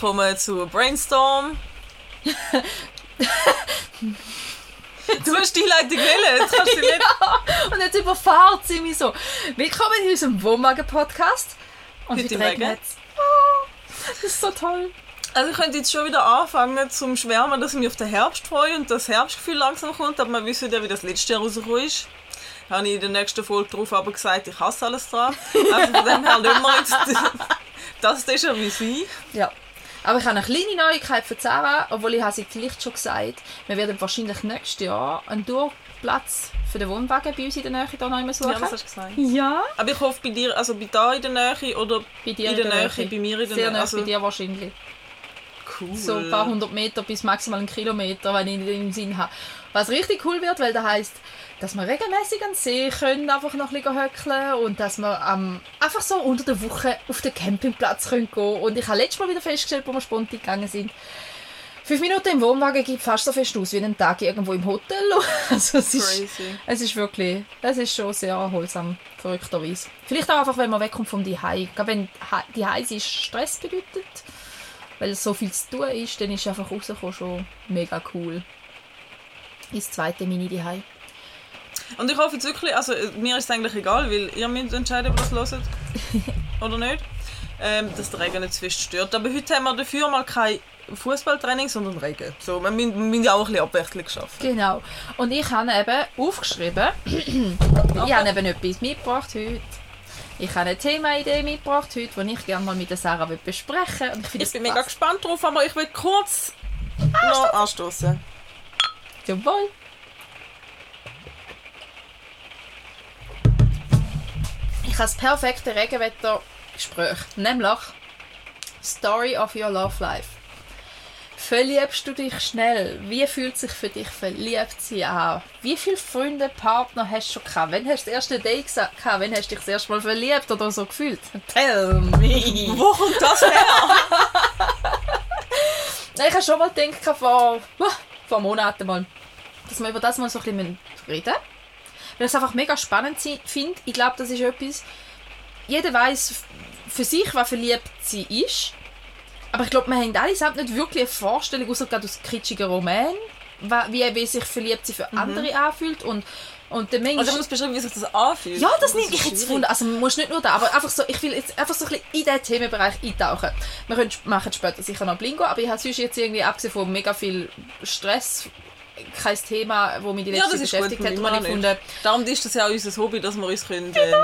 willkommen zu Brainstorm. du hast die Leitung wählen, jetzt kannst du nicht... ja, und jetzt überfahrt sie mich so. Willkommen in unserem Wohnwagen-Podcast. Und wie im Regen. regnet oh, Das ist so toll. Also ich könnte jetzt schon wieder anfangen zum Schwärmen, dass ich mich auf den Herbst freue und das Herbstgefühl langsam kommt, aber wir wissen ja, wie das letzte Jahr rausgekommen ist. Habe ich in der nächsten Folge drauf aber gesagt, ich hasse alles dran. Also von dem her lassen wir jetzt das Déjà-vu Ja. Aber ich habe eine kleine Neuigkeit für Sarah, obwohl ich habe sie vielleicht schon gesagt. Wir werden wahrscheinlich nächstes Jahr einen Durchplatz für den Wohnwagen bei uns in der Nähe hier noch suchen. Ja, das hast du gesagt. Ja. Aber ich hoffe bei dir, also bei da in der Nähe oder Bei dir in der Nähe, bei mir in der Sehr Nähe. nah Also, bei dir wahrscheinlich. cool. So ein paar hundert Meter bis maximal einen Kilometer, wenn ich nicht im Sinn habe. Was richtig cool wird, weil das heisst, dass wir regelmäßig an den See können, einfach noch ein bisschen höckeln und dass wir ähm, einfach so unter der Woche auf den Campingplatz können gehen Und ich habe letztes Mal wieder festgestellt, wo wir spontan gegangen sind, fünf Minuten im Wohnwagen gibt fast so fest aus wie einen Tag irgendwo im Hotel. Also es ist, Crazy. es ist wirklich, es ist schon sehr erholsam, verrückterweise. Vielleicht auch einfach, wenn man wegkommt vom. Gerade wenn die Heise Stress bedeutet, weil so viel zu tun ist, dann ist einfach rauskommen schon mega cool. Ins zweite Mini Zuhause. Und ich hoffe jetzt wirklich, also äh, mir ist es eigentlich egal, weil ihr müsst entscheiden, ob ihr das hört oder nicht. Ähm, dass der Regen nicht zu fest stört. Aber heute haben wir dafür mal kein Fußballtraining, sondern Regen. So, wir müssen, ja auch ein bisschen Abwechslung schaffen. Genau. Und ich habe eben aufgeschrieben, ich habe eben etwas mitgebracht heute. Ich habe eine Themaidee mitgebracht heute, die ich gerne mal mit der Sarah besprechen will. Und ich Ich bin mega gespannt drauf, aber ich will kurz noch anstoßen. Zum Wohl. Ich habe das perfekte Regenwettergespräch, nämlich Story of your love life. Verliebst du dich schnell? Wie fühlt sich für dich verliebt sein an? Wie viele Freunde, Partner hast du schon gehabt? Wann hast du das erste Date gesa- gehabt? Wann hast du dich das erste Mal verliebt oder so gefühlt? Tell me! Wo kommt das her? Ich habe schon mal gedacht, vor, vor Monaten mal, dass wir über das mal so ein bisschen reden müssen. Weil ich es einfach mega spannend finde. Ich glaube, das ist etwas, jeder weiß für sich, was verliebt sie ist. Aber ich glaube, wir haben alle selbst nicht wirklich eine Vorstellung, außer gerade aus kitschigen Romanen, wa- wie, wie sich verliebt sie für andere anfühlt. Und, und der Mensch... Also ich muss beschreiben, wie sich das anfühlt. Ja, das ist nehme ich jetzt. Wunder. Also man muss nicht nur da, aber einfach so, ich will jetzt einfach so ein bisschen in diesen Themenbereich eintauchen. Wir können machen später sicher noch Blingo, aber ich habe sonst jetzt irgendwie, abgesehen von mega viel Stress, kein Thema, das mich die Ja, letzte das ist gut. beschäftigt hat. wo ich gefunden, Darum ist das ja auch unser Hobby, dass wir uns können... Ähm,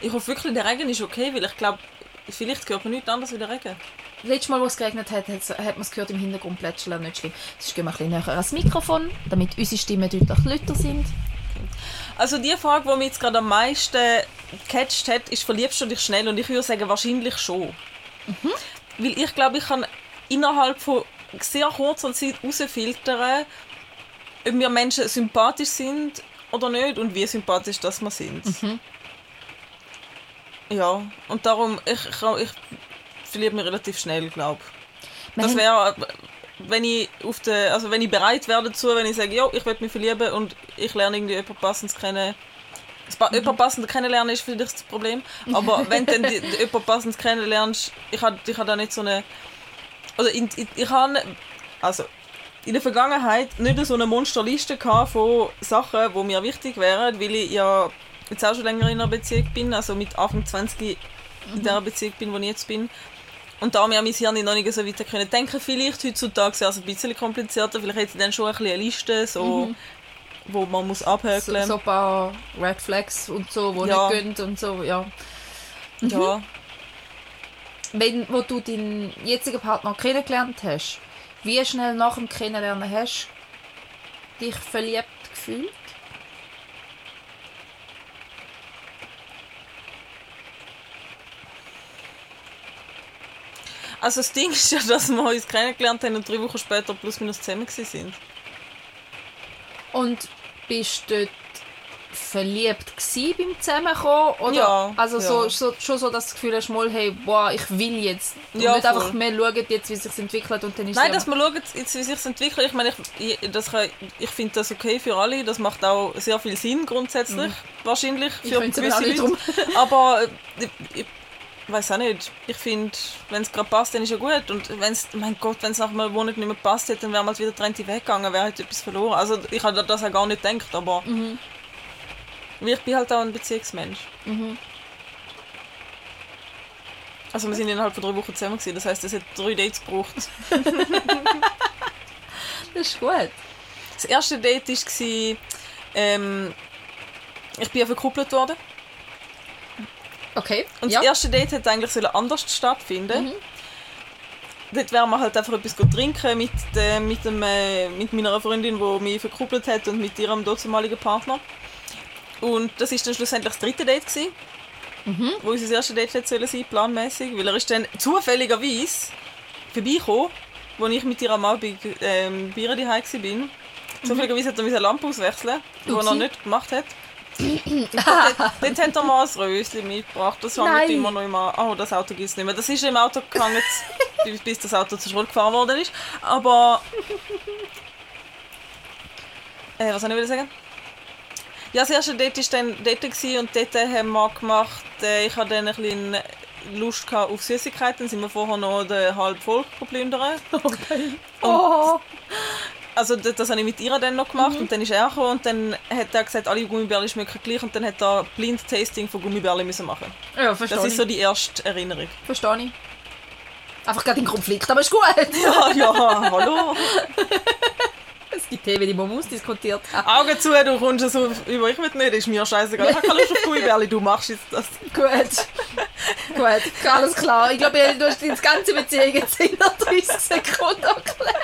ich hoffe wirklich, der Regen ist okay, weil ich glaube, vielleicht hört man nichts anderes wie der Regen. letztes Mal, wo es geregnet hat, hat, man es gehört im Hintergrund plätscheln, nicht schlimm. Jetzt gehen wir ein bisschen näher ans Mikrofon, damit unsere Stimmen deutlich lauter sind. Also die Frage, die mich jetzt gerade am meisten gecatcht hat, ist, verliebst du dich schnell? Und ich würde sagen, wahrscheinlich schon. Weil ich glaube, ich kann innerhalb von sehr kurzer Zeit herausfiltern, ob wir Menschen sympathisch sind oder nicht und wie sympathisch das wir sind. Ja, und darum, ich, ich, ich verliebe mich relativ schnell, glaube ich. Das wäre, wenn ich auf der, also wenn ich bereit wäre dazu, wenn ich sage, ja, ich will mich verlieben und ich lerne irgendwie jemanden passendes kennen. Mhm. Jemand passendes kennenlernen ist vielleicht das Problem. Aber wenn du dann die, die, jemand passendes kennenlernst, ich habe ich hab da nicht so eine, oder in, ich, ich habe, also in der Vergangenheit nicht so eine Monsterliste von Sachen, die mir wichtig wären, weil ich ja jetzt auch schon länger in einer Beziehung bin, also mit Anfang 20 in der Beziehung bin, wo ich jetzt bin. Und da mir mein Hirn noch nicht so weiter können denken, vielleicht heutzutage wäre es ein bisschen komplizierter, vielleicht hätte ich dann schon ein bisschen eine Liste, so, wo man muss So, abhökeln. so ein paar Red Flags und so, die Ja. nicht gehen und so, ja. Ja. Wenn, wo du deinen jetzigen Partner kennengelernt hast, wie schnell nach dem Kennenlernen hast du dich verliebt gefühlt? Also das Ding ist ja, dass wir uns kennengelernt haben und drei Wochen später plus minus zusammen sind. Und bist du dort verliebt gsi beim Zusammenkommen? Oder Ja, also So, ja. so, schon so das Gefühl hast, mal, hey, boah, ich will jetzt. Und Ja, nicht einfach, wir schauen jetzt, wie es sich entwickelt und dann ist Nein, es dass wir schauen, jetzt, wie sich das entwickelt. Ich meine, ich, ich, das kann- ich finde das okay für alle. Das macht auch sehr viel Sinn grundsätzlich. Wahrscheinlich Ich für auch gewisse Leute. Aber äh, ich, ich, weiß auch nicht. Ich finde, wenn es gerade passt, dann ist ja gut. Und wenn es, mein Gott, wenn es nach einem Monat nicht mehr passt hätte, dann wäre mal wieder getrennt weggegangen, wäre halt etwas verloren. Also ich habe das auch gar nicht gedacht, aber Mhm. Ich bin halt auch ein Beziehungsmensch. Mhm. Also wir sind innerhalb von drei Wochen zusammen gewesen. Das heißt, es hat drei Dates gebraucht. Das ist gut. Das erste Date war, ähm, ich bin ja verkuppelt worden. Okay. Und ja. das erste Date hätte eigentlich anders stattfinden. Mhm. Dort wären wir halt einfach etwas trinken mit, äh, mit, dem, äh, mit meiner Freundin, die mich verkuppelt hat und mit ihrem damaligen Partner. Und das ist dann schlussendlich das dritte Date gewesen, Mhm. wo unser erstes Date hätte sollen sein, planmäßig, weil er ist dann zufälligerweise vorbeigekommen, wo ich mit ihr am Abend ähm, bei ihr daheim war. Zufälligerweise hat er meine Lampe auswechseln, die er Upsi. nicht gemacht hat. Dort, hat er mal ein Röschen mitgebracht. Das hängt Nein. immer noch immer. Oh, das Auto gibt es nicht mehr. Das ist im Auto gehangen, bis- bis das Auto zur Schule gefahren worden ist. Aber. Äh, was soll ich wieder sagen? Ja, das erste Date war dann dort gewesen und dort haben wir gemacht, äh, ich hatte dann ein bisschen Lust auf Süßigkeiten, dann sind wir vorher noch den halb voll geplündert. Okay. Oh. Also das, das habe ich mit ihr dann noch gemacht und dann ist er gekommen und dann hat er gesagt, alle Gummibärchen schmecken gleich und dann hat er Blind-Tasting von Gummibärchen müssen machen. Ja, verstehe Das ist so die erste Erinnerung. Verstehe ich. Einfach gerade in Konflikt, aber ist gut. Ja, ja, hallo. Es gibt Themen, die man muss diskutiert haben. Augen zu, du kommst ja so über, ich will nicht, ist mir scheißegal. Ich habe keine Lust auf Gummibärchen, du machst jetzt das. Gut. Gut, alles klar. Ich glaube, du hast das ganze Beziehung jetzt in 30 Sekunden erklärt.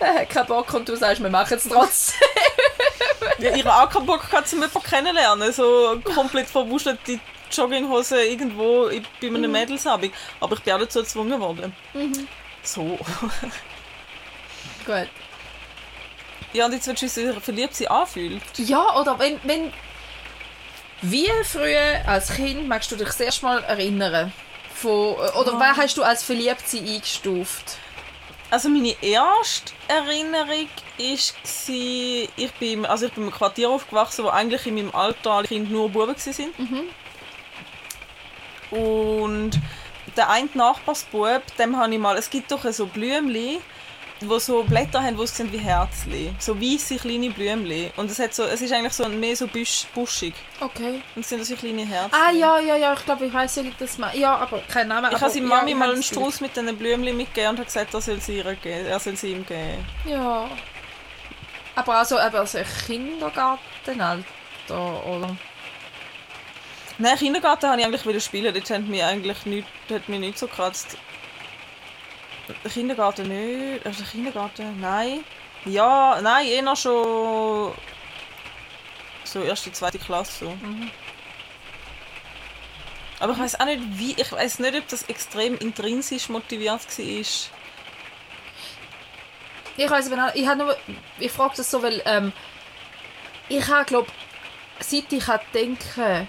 Er hat keinen Bock und du sagst, wir machen es trotzdem. Ja, ich habe auch keinen Bock um jemanden kennenlernen. So komplett verwuschelte Jogginghose irgendwo bei einem Mädelsabend. Aber ich bin auch dazu gezwungen worden. So. Gut. Ja, und jetzt willst du wissen, wie sich verliebt sie anfühlt. Ja, oder wenn, wenn... Wie früher als Kind magst du dich das erste Mal erinnern? Von, oder wer hast du als verliebt sie eingestuft? Also meine erste Erinnerung war, ich bin, also ich bin im Quartier aufgewachsen, wo eigentlich in meinem Alter Kinder nur Buben waren. Und der eine Nachbarsbub, dem habe ich mal, es gibt doch so Blümchen, wo so Blätter haben, die aussehen wie Herzli. So weiße kleine Blümchen. Und es, hat so, es ist eigentlich so mehr so busch, buschig. Okay. Und es sind so kleine Herzen. Ah, ja, ja, ja, ich glaube, ich weiß ich das mal. Ja, aber kein Name. Ich habe seiner Mami mal einen. Strauß mit diesen Blümchen mitgegeben und habe gesagt, er soll sie, ihr geben, er soll sie ihm geben. Ja. Aber also, eben, also Kindergartenalter, oder? Nein, Kindergarten habe ich eigentlich wieder spielen. Dort hat mich eigentlich nicht, hat mich nicht so gekratzt. Der Kindergarten nicht. Also Kindergarten, nein. Ja, nein, eher schon so erste, zweite Klasse. So. Aber ich weiß auch nicht, wie. Ich weiß nicht, ob das extrem intrinsisch motiviert war. Ich weiß aber nicht, ich nur, ich frage das so, weil ähm, ich habe, glaube seit ich kann denken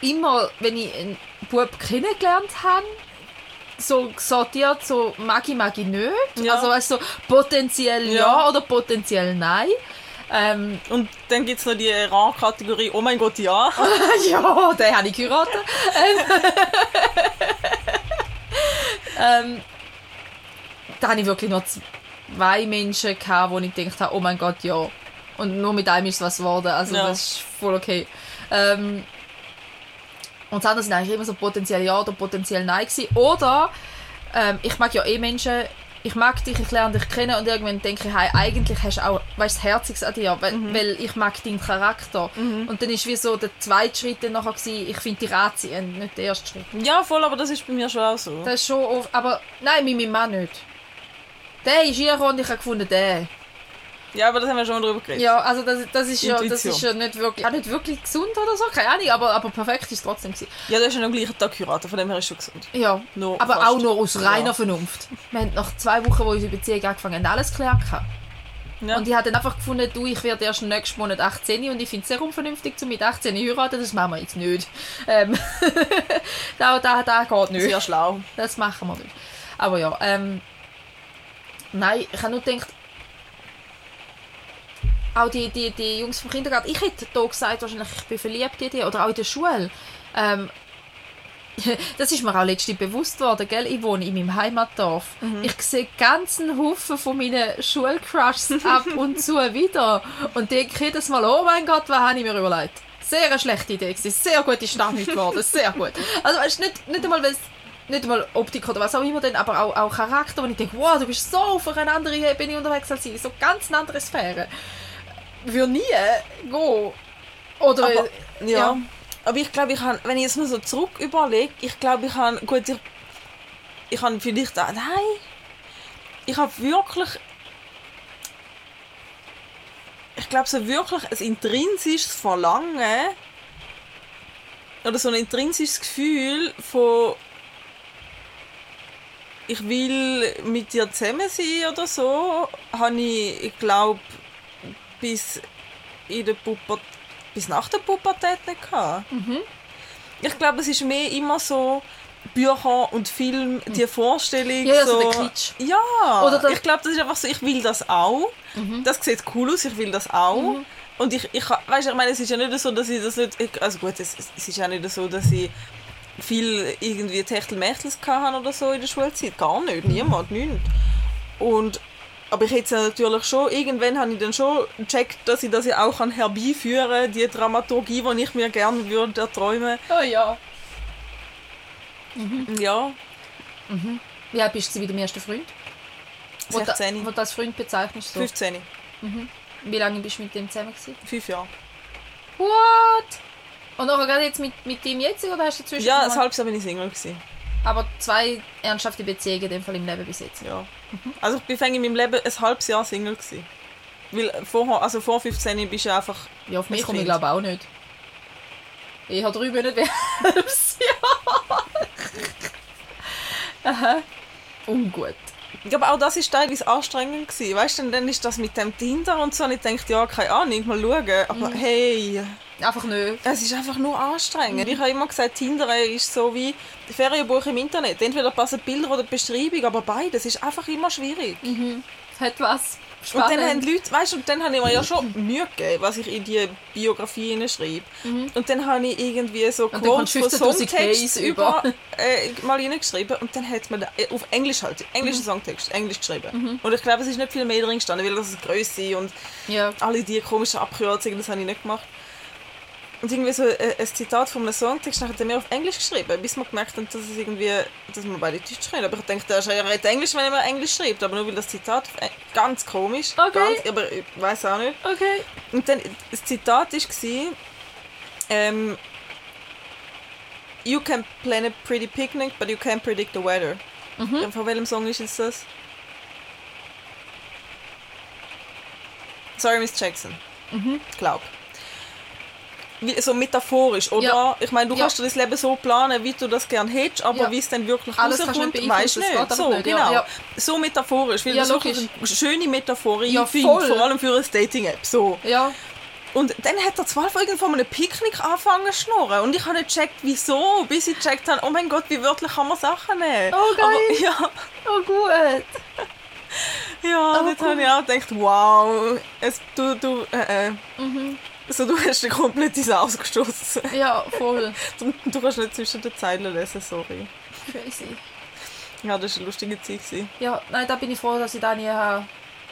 immer, wenn ich einen Bub kennengelernt habe, so sortiert, so mag ich, mag ich nicht. Ja. Also weißt, so potenziell ja. Ja. oder potenziell nein. Ähm, Und dann gibt es noch die Rang-Kategorie, oh mein Gott, ja. ja, den habe ich geheiratet. ähm, ähm, da habe ich wirklich noch zwei Menschen gehabt, wo ich gedacht habe, oh mein Gott, ja. Und nur mit einem ist was geworden. Also Ja. das ist voll okay. Ähm, und das andere sind eigentlich immer so potenziell ja oder potenziell nein gewesen. Oder ähm, ich mag ja eh Menschen, ich mag dich, ich lerne dich kennen und irgendwann denke ich, hey, eigentlich hast du auch weißt, das Herziges an dir, weil, weil ich mag deinen Charakter. Und dann ist wie so der zweite Schritt dann nachher gewesen, ich finde dich anziehend, nicht der erste Schritt. Ja, voll, aber das ist bei mir schon auch so. Das ist schon oft, aber nein, mit meinem Mann nicht. Der ist hier und ich habe gefunden, der. Ja, aber das haben wir schon mal drüber geredet. Ja, also das, das ist ja, das ist ja nicht wirklich, auch nicht wirklich gesund oder so, keine Ahnung, aber, aber perfekt ist es trotzdem gewesen. Ja, du hast ja am gleichen Tag geheiratet, von dem her ist schon gesund. Ja, Nur aber fast. auch nur aus reiner Ja. Vernunft. Wir haben nach zwei Wochen, wo unsere Beziehung angefangen hat, alles geklärt. Ja. Und ich habe dann einfach gefunden, du, ich werde erst nächsten Monat 18 und ich finde es sehr unvernünftig, zu mit 18 zu heiraten, das machen wir jetzt nicht. Ähm, da, da, da geht nicht. Sehr schlau. Das machen wir nicht. Aber ja, ähm, nein, ich habe nur gedacht, auch die, die, die Jungs vom Kindergarten, ich hätte da gesagt, wahrscheinlich, ich bin verliebt in die, oder auch in der Schule. Ähm, das ist mir auch letztens bewusst worden, gell? Ich wohne in meinem Heimatdorf. Ich sehe ganzen Haufen von meinen Schulcrushs ab und zu wieder und denke jedes Mal, oh mein Gott, was habe ich mir überlegt? Sehr eine schlechte Idee gewesen. Sehr gute Stadt geworden, sehr gut. Also weißt, nicht, nicht einmal, es nicht einmal Optik oder was auch immer, denn, aber auch, auch Charakter, wo ich denke, wow, du bist so auf eine andere Ebene unterwegs als ich, so ganz eine andere Sphäre. Würde nie gehen. Oder, Aber, ja. ja. Aber ich glaube, ich habe, wenn ich jetzt mal so zurück überlege, ich glaube, ich habe, gut, ich, ich habe vielleicht auch, nein, ich habe wirklich, ich glaube, so wirklich ein intrinsisches Verlangen oder so ein intrinsisches Gefühl von ich will mit dir zusammen sein oder so, habe ich, ich glaube, bis in der Pubertät, bis nach der Pubertät nicht gehabt. Ich glaube, es ist mehr immer so Bücher und Film, die Vorstellung. Mhm. Ja, ja, so der Kitsch. Ja, Oder der- ich glaube, das ist einfach so, ich will das auch. Das sieht cool aus, ich will das auch. Und ich, ich weißt, ich meine, es ist ja nicht so, dass ich das nicht, ich, also gut, es, es ist ja nicht so, dass ich viel irgendwie Techtelmächtels hatte oder so in der Schulzeit. Gar nicht, niemand, nichts. Und, aber ich hätte natürlich schon, irgendwann habe ich dann schon gecheckt, dass ich das ja auch kann herbeiführen kann, die Dramaturgie, die ich mir gerne würde erträumen. Oh ja. Ja, Wie alt bist du mit dem ersten Freund? Wo, da, 16, wo du als Freund bezeichnest. So. 15, Wie lange bist du mit dem zusammen gewesen? 5 Jahre. What? Und nachher gerade jetzt mit, mit dem jetzigen oder hast du dazwischen Ja, ein halbes Jahr bin ich Single. Gewesen. Aber zwei ernsthafte Beziehungen in dem Fall im Leben bis jetzt. Ja. Also ich bin fäng in meinem Leben ein halbes Jahr Single. Gewesen. Weil vorher, also vor 15 bist du einfach... Ja, auf mich komme ich glaube auch nicht. Ich habe drei Monate ein halbes Jahr. Aha. Ungut. Ich glaube, auch das ist teilweise anstrengend gewesen. Weißt du, dann ist das mit dem Tinder und so und ich dachte, ja, keine Ahnung, mal schauen. Aber hey, Einfach nicht. es ist einfach nur anstrengend. Ich habe immer gesagt, Tinder ist so wie Ferienbuch im Internet. Entweder passen Bilder oder Beschreibung, aber beides ist einfach immer schwierig. Hat was. Und dann haben Spannend. Leute, weißt du, und dann habe ich mir ja schon Mühe gegeben, was ich in die Biografie hineinschreibe. Und dann habe ich irgendwie so Quotes von kommst du 15'000 Songtexts Ks über, äh, mal hineingeschrieben und dann hat man da, äh, auf Englisch halt, englische Songtext, Englisch geschrieben. Und ich glaube, es ist nicht viel mehr drin gestanden, weil das ist Größe und Ja. alle die komischen Abkürzungen, das habe ich nicht gemacht. Und irgendwie so äh, ein Zitat von einem Songtext dann hat er mir auf Englisch geschrieben, bis wir gemerkt haben, dass es irgendwie, dass wir beide Deutsch reden. Aber ich denke, er ist ja redet Englisch, wenn er Englisch schreibt, aber nur weil das Zitat Eng- ganz komisch, Okay. ganz, aber ich weiß auch nicht. Okay. Und dann, das Zitat war, ähm, You can plan a pretty picnic, but you can't predict the weather. Ja, Von welchem Song ist das? Sorry, Miss Jackson. Glaub. Wie, so metaphorisch, oder? Ja. Ich meine, du Ja. kannst dir das Leben so planen, wie du das gerne hättest, aber Ja. wie es dann wirklich Alles rauskommt, weißt du nicht. So, nicht, genau. So metaphorisch, weil Ja, das wirklich eine schöne Metaphor Ja, finde, vor allem für eine Dating-App. So. Ja. Und dann hat er zwölf irgendwo von einem Picknick angefangen zu schnurren. Und ich habe nicht gecheckt, wieso, bis ich gecheckt habe, oh mein Gott, wie wörtlich kann man Sachen nehmen. Oh, geil. Aber, ja, Oh, gut. ja, Aber cool. habe ich auch gedacht, wow, es, du, du, äh, äh. Mhm. Also, du hast dir komplett ins Ausgestoßen. Ja, voll. Du, du kannst nicht zwischen den Zeilen lesen, sorry. Crazy. Ja, das war eine lustige Zeit. Ja, nein, da bin ich froh, dass ich das nie habe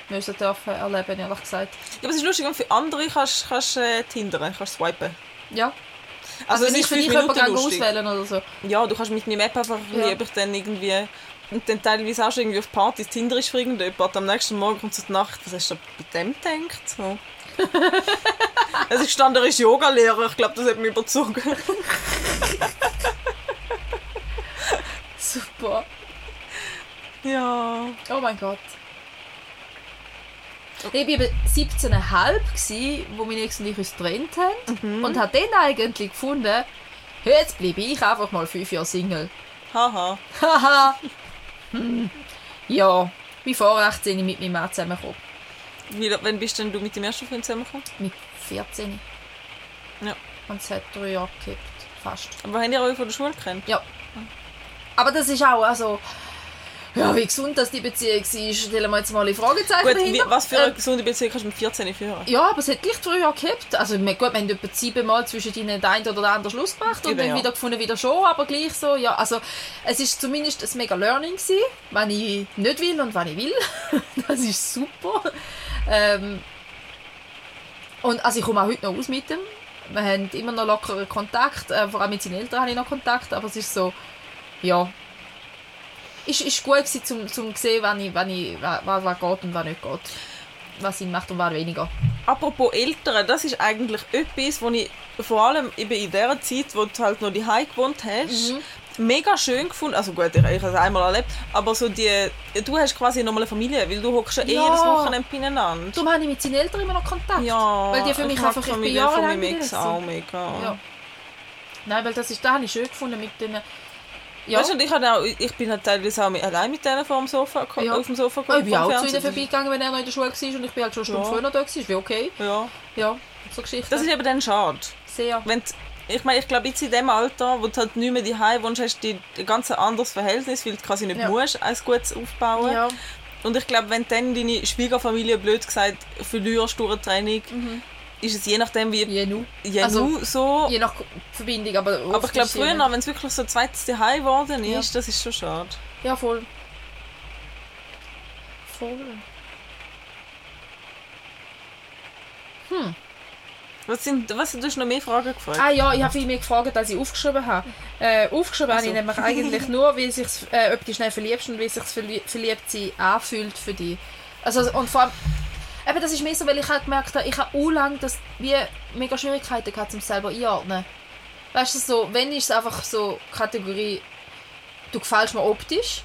müssen dürfen erleben, ehrlich gesagt. Ja, aber es ist lustig, und für andere kannst du äh, tindern, kannst swipen. Ja. Also, wenn es ist für dich jemanden auswählen oder so. Ja, du kannst mit meinem App einfach Ja. ich dann irgendwie und dann teilweise auch schon irgendwie auf Partys Tinder ist für irgendjemand. Am nächsten Morgen kommt so die Nacht, was hast du bei dem gedacht? So. es ist stand, er ist Yogalehrer, ich glaube, das hat mich überzogen. Super. ja. Oh mein Gott. Ich war eben 17,5, gewesen, wo meine Ex und ich uns getrennt haben. Und habe dann eigentlich gefunden, jetzt bleibe ich einfach mal fünf Jahre Single. Haha. Haha. Hm. ja, wie vor 18 mit meinem Mann zusammengekommen. Wie, wann bist denn du mit dem ersten Freund zusammengekommen? Mit 14. Ja. Und es hat drei Jahre gekippt. Fast. Aber habt ihr euch von der Schule gekannt? Ja. Aber das ist auch, also... Ja, wie gesund das die Beziehung war, stellen wir jetzt mal in Fragezeichen Gut, wie, was für eine Ähm, gesunde Beziehung kannst du mit 14 führen? ja, aber es hat gleich früher gehabt. Also gut, wir haben etwa siebenmal zwischen ihnen den einen oder den anderen Schluss gemacht und dann ja. wieder gefunden, wieder schon, aber gleich so. Ja, also es ist zumindest ein mega Learning gewesen, wenn ich nicht will und wenn ich will. das ist super. Ähm, und also ich komme auch heute noch aus mit dem. Wir haben immer noch lockeren Kontakt, äh, vor allem mit seinen Eltern habe ich noch Kontakt, aber es ist so, ja, ist, ist gut gewesen, zum, zum sehen, wann ich, wann ich, was, was geht und was nicht geht. Was Sinn macht und was weniger. Apropos Eltern, das ist eigentlich etwas, wo ich vor allem eben in der Zeit, wo du halt noch die gewohnt hast, Mhm. Mega schön gefunden. Also gut, ich, ich habe es einmal erlebt, aber so die, du hast quasi nochmal eine Familie, weil du hockst ja, eh jedes Wochenende beieinander. Darum habe ich mit seinen Eltern immer noch Kontakt. Ja, Weil die für mich einfach, die ich bin Familie von jahrelang meinem Ex auch mega. Ja. Nein, weil das ist, da habe ich schön gefunden mit den... Ja, Weißt du, ich, auch, ich bin halt teilweise auch allein mit denen vor dem Sofa, Ja. auf dem Sofa ich bin auch zu ihnen vorbeigegangen, wenn er noch in der Schule war und ich bin halt schon eine Stunde Ja. früher da gewesen. Ist wie okay. Ja, Ja, so Geschichten. das ist eben dann schade. sehr... Wenn ich meine, ich glaube, jetzt in dem Alter, wo du halt nicht mehr daheim wohnst, hast du ein ganz anderes Verhältnis, weil du quasi nicht Ja. musst, ein gutes aufbauen. Ja, Und ich glaube, wenn du dann deine Schwiegerfamilie, blöd gesagt, verlierst durch eine Trennung, ist es je nachdem, wie je nu. je Also, nu so. Je nach Verbindung, aber... aber ich glaube, früher, wenn es wirklich so zweites Zuhause geworden Ja. ist, das ist schon schade. Ja, voll. Voll. Was sind, was, du hast noch mehr Fragen gefragt? Ah ja, ich habe viel mehr gefragt, als ich aufgeschrieben habe. Äh, aufgeschrieben habe ich Also. nämlich eigentlich nur, wie sich's, äh, ob du schnell verliebst und wie sich verlie verliebt sein anfühlt für dich. Also, und vor allem, eben, das ist mehr so, weil ich halt gemerkt habe, ich habe auch lange das, wie mega Schwierigkeiten gehabt, um es selber einordnen. Weißt du, so, wenn ist es einfach so Kategorie, du gefällst mir optisch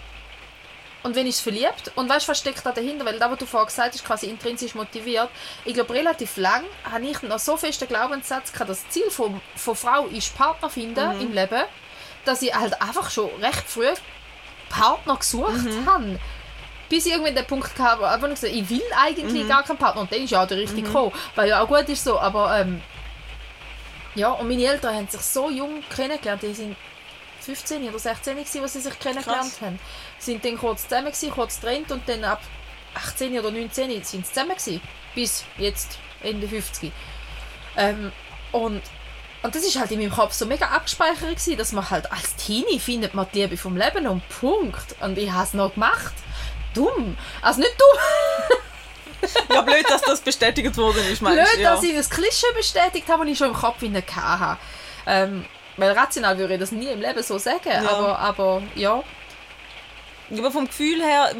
und wenn ist es verliebt und weißt steckt da dahinter, weil da, was du vorher gesagt hast, quasi intrinsisch motiviert. Ich glaube, relativ lang habe ich noch so festen Glaubenssatz gehabt, das Ziel von, von Frau ist Partner finden im Leben, dass ich halt einfach schon recht früh Partner gesucht habe. Bis ich irgendwann den Punkt hatte, wo ich gesagt ich will eigentlich gar keinen Partner. Und dann ist ja auch der richtige gekommen. Weil ja auch gut ist so, aber ähm, ja, und meine Eltern haben sich so jung kennengelernt. Die sind 15 oder 16 gewesen, als sie sich kennengelernt Krass. haben. Sind dann kurz zusammen gewesen, kurz getrennt und dann ab 18 oder 19 sind sie zusammen gewesen. Bis jetzt, Ende 50. Ähm, und, und das ist halt in meinem Kopf so mega abgespeichert gewesen, dass man halt als Teenie findet man die Liebe vom Leben und Punkt. Und ich habe es noch gemacht. Dumm. Also nicht dumm, Ja, blöd, dass das bestätigt worden ist, meinst blöd, du? Ja. dass ich das Klischee bestätigt habe, das ich schon im Kopf in hatte. Ähm, weil rational würde ich das nie im Leben so sagen, aber, aber ja. Aber vom Gefühl her,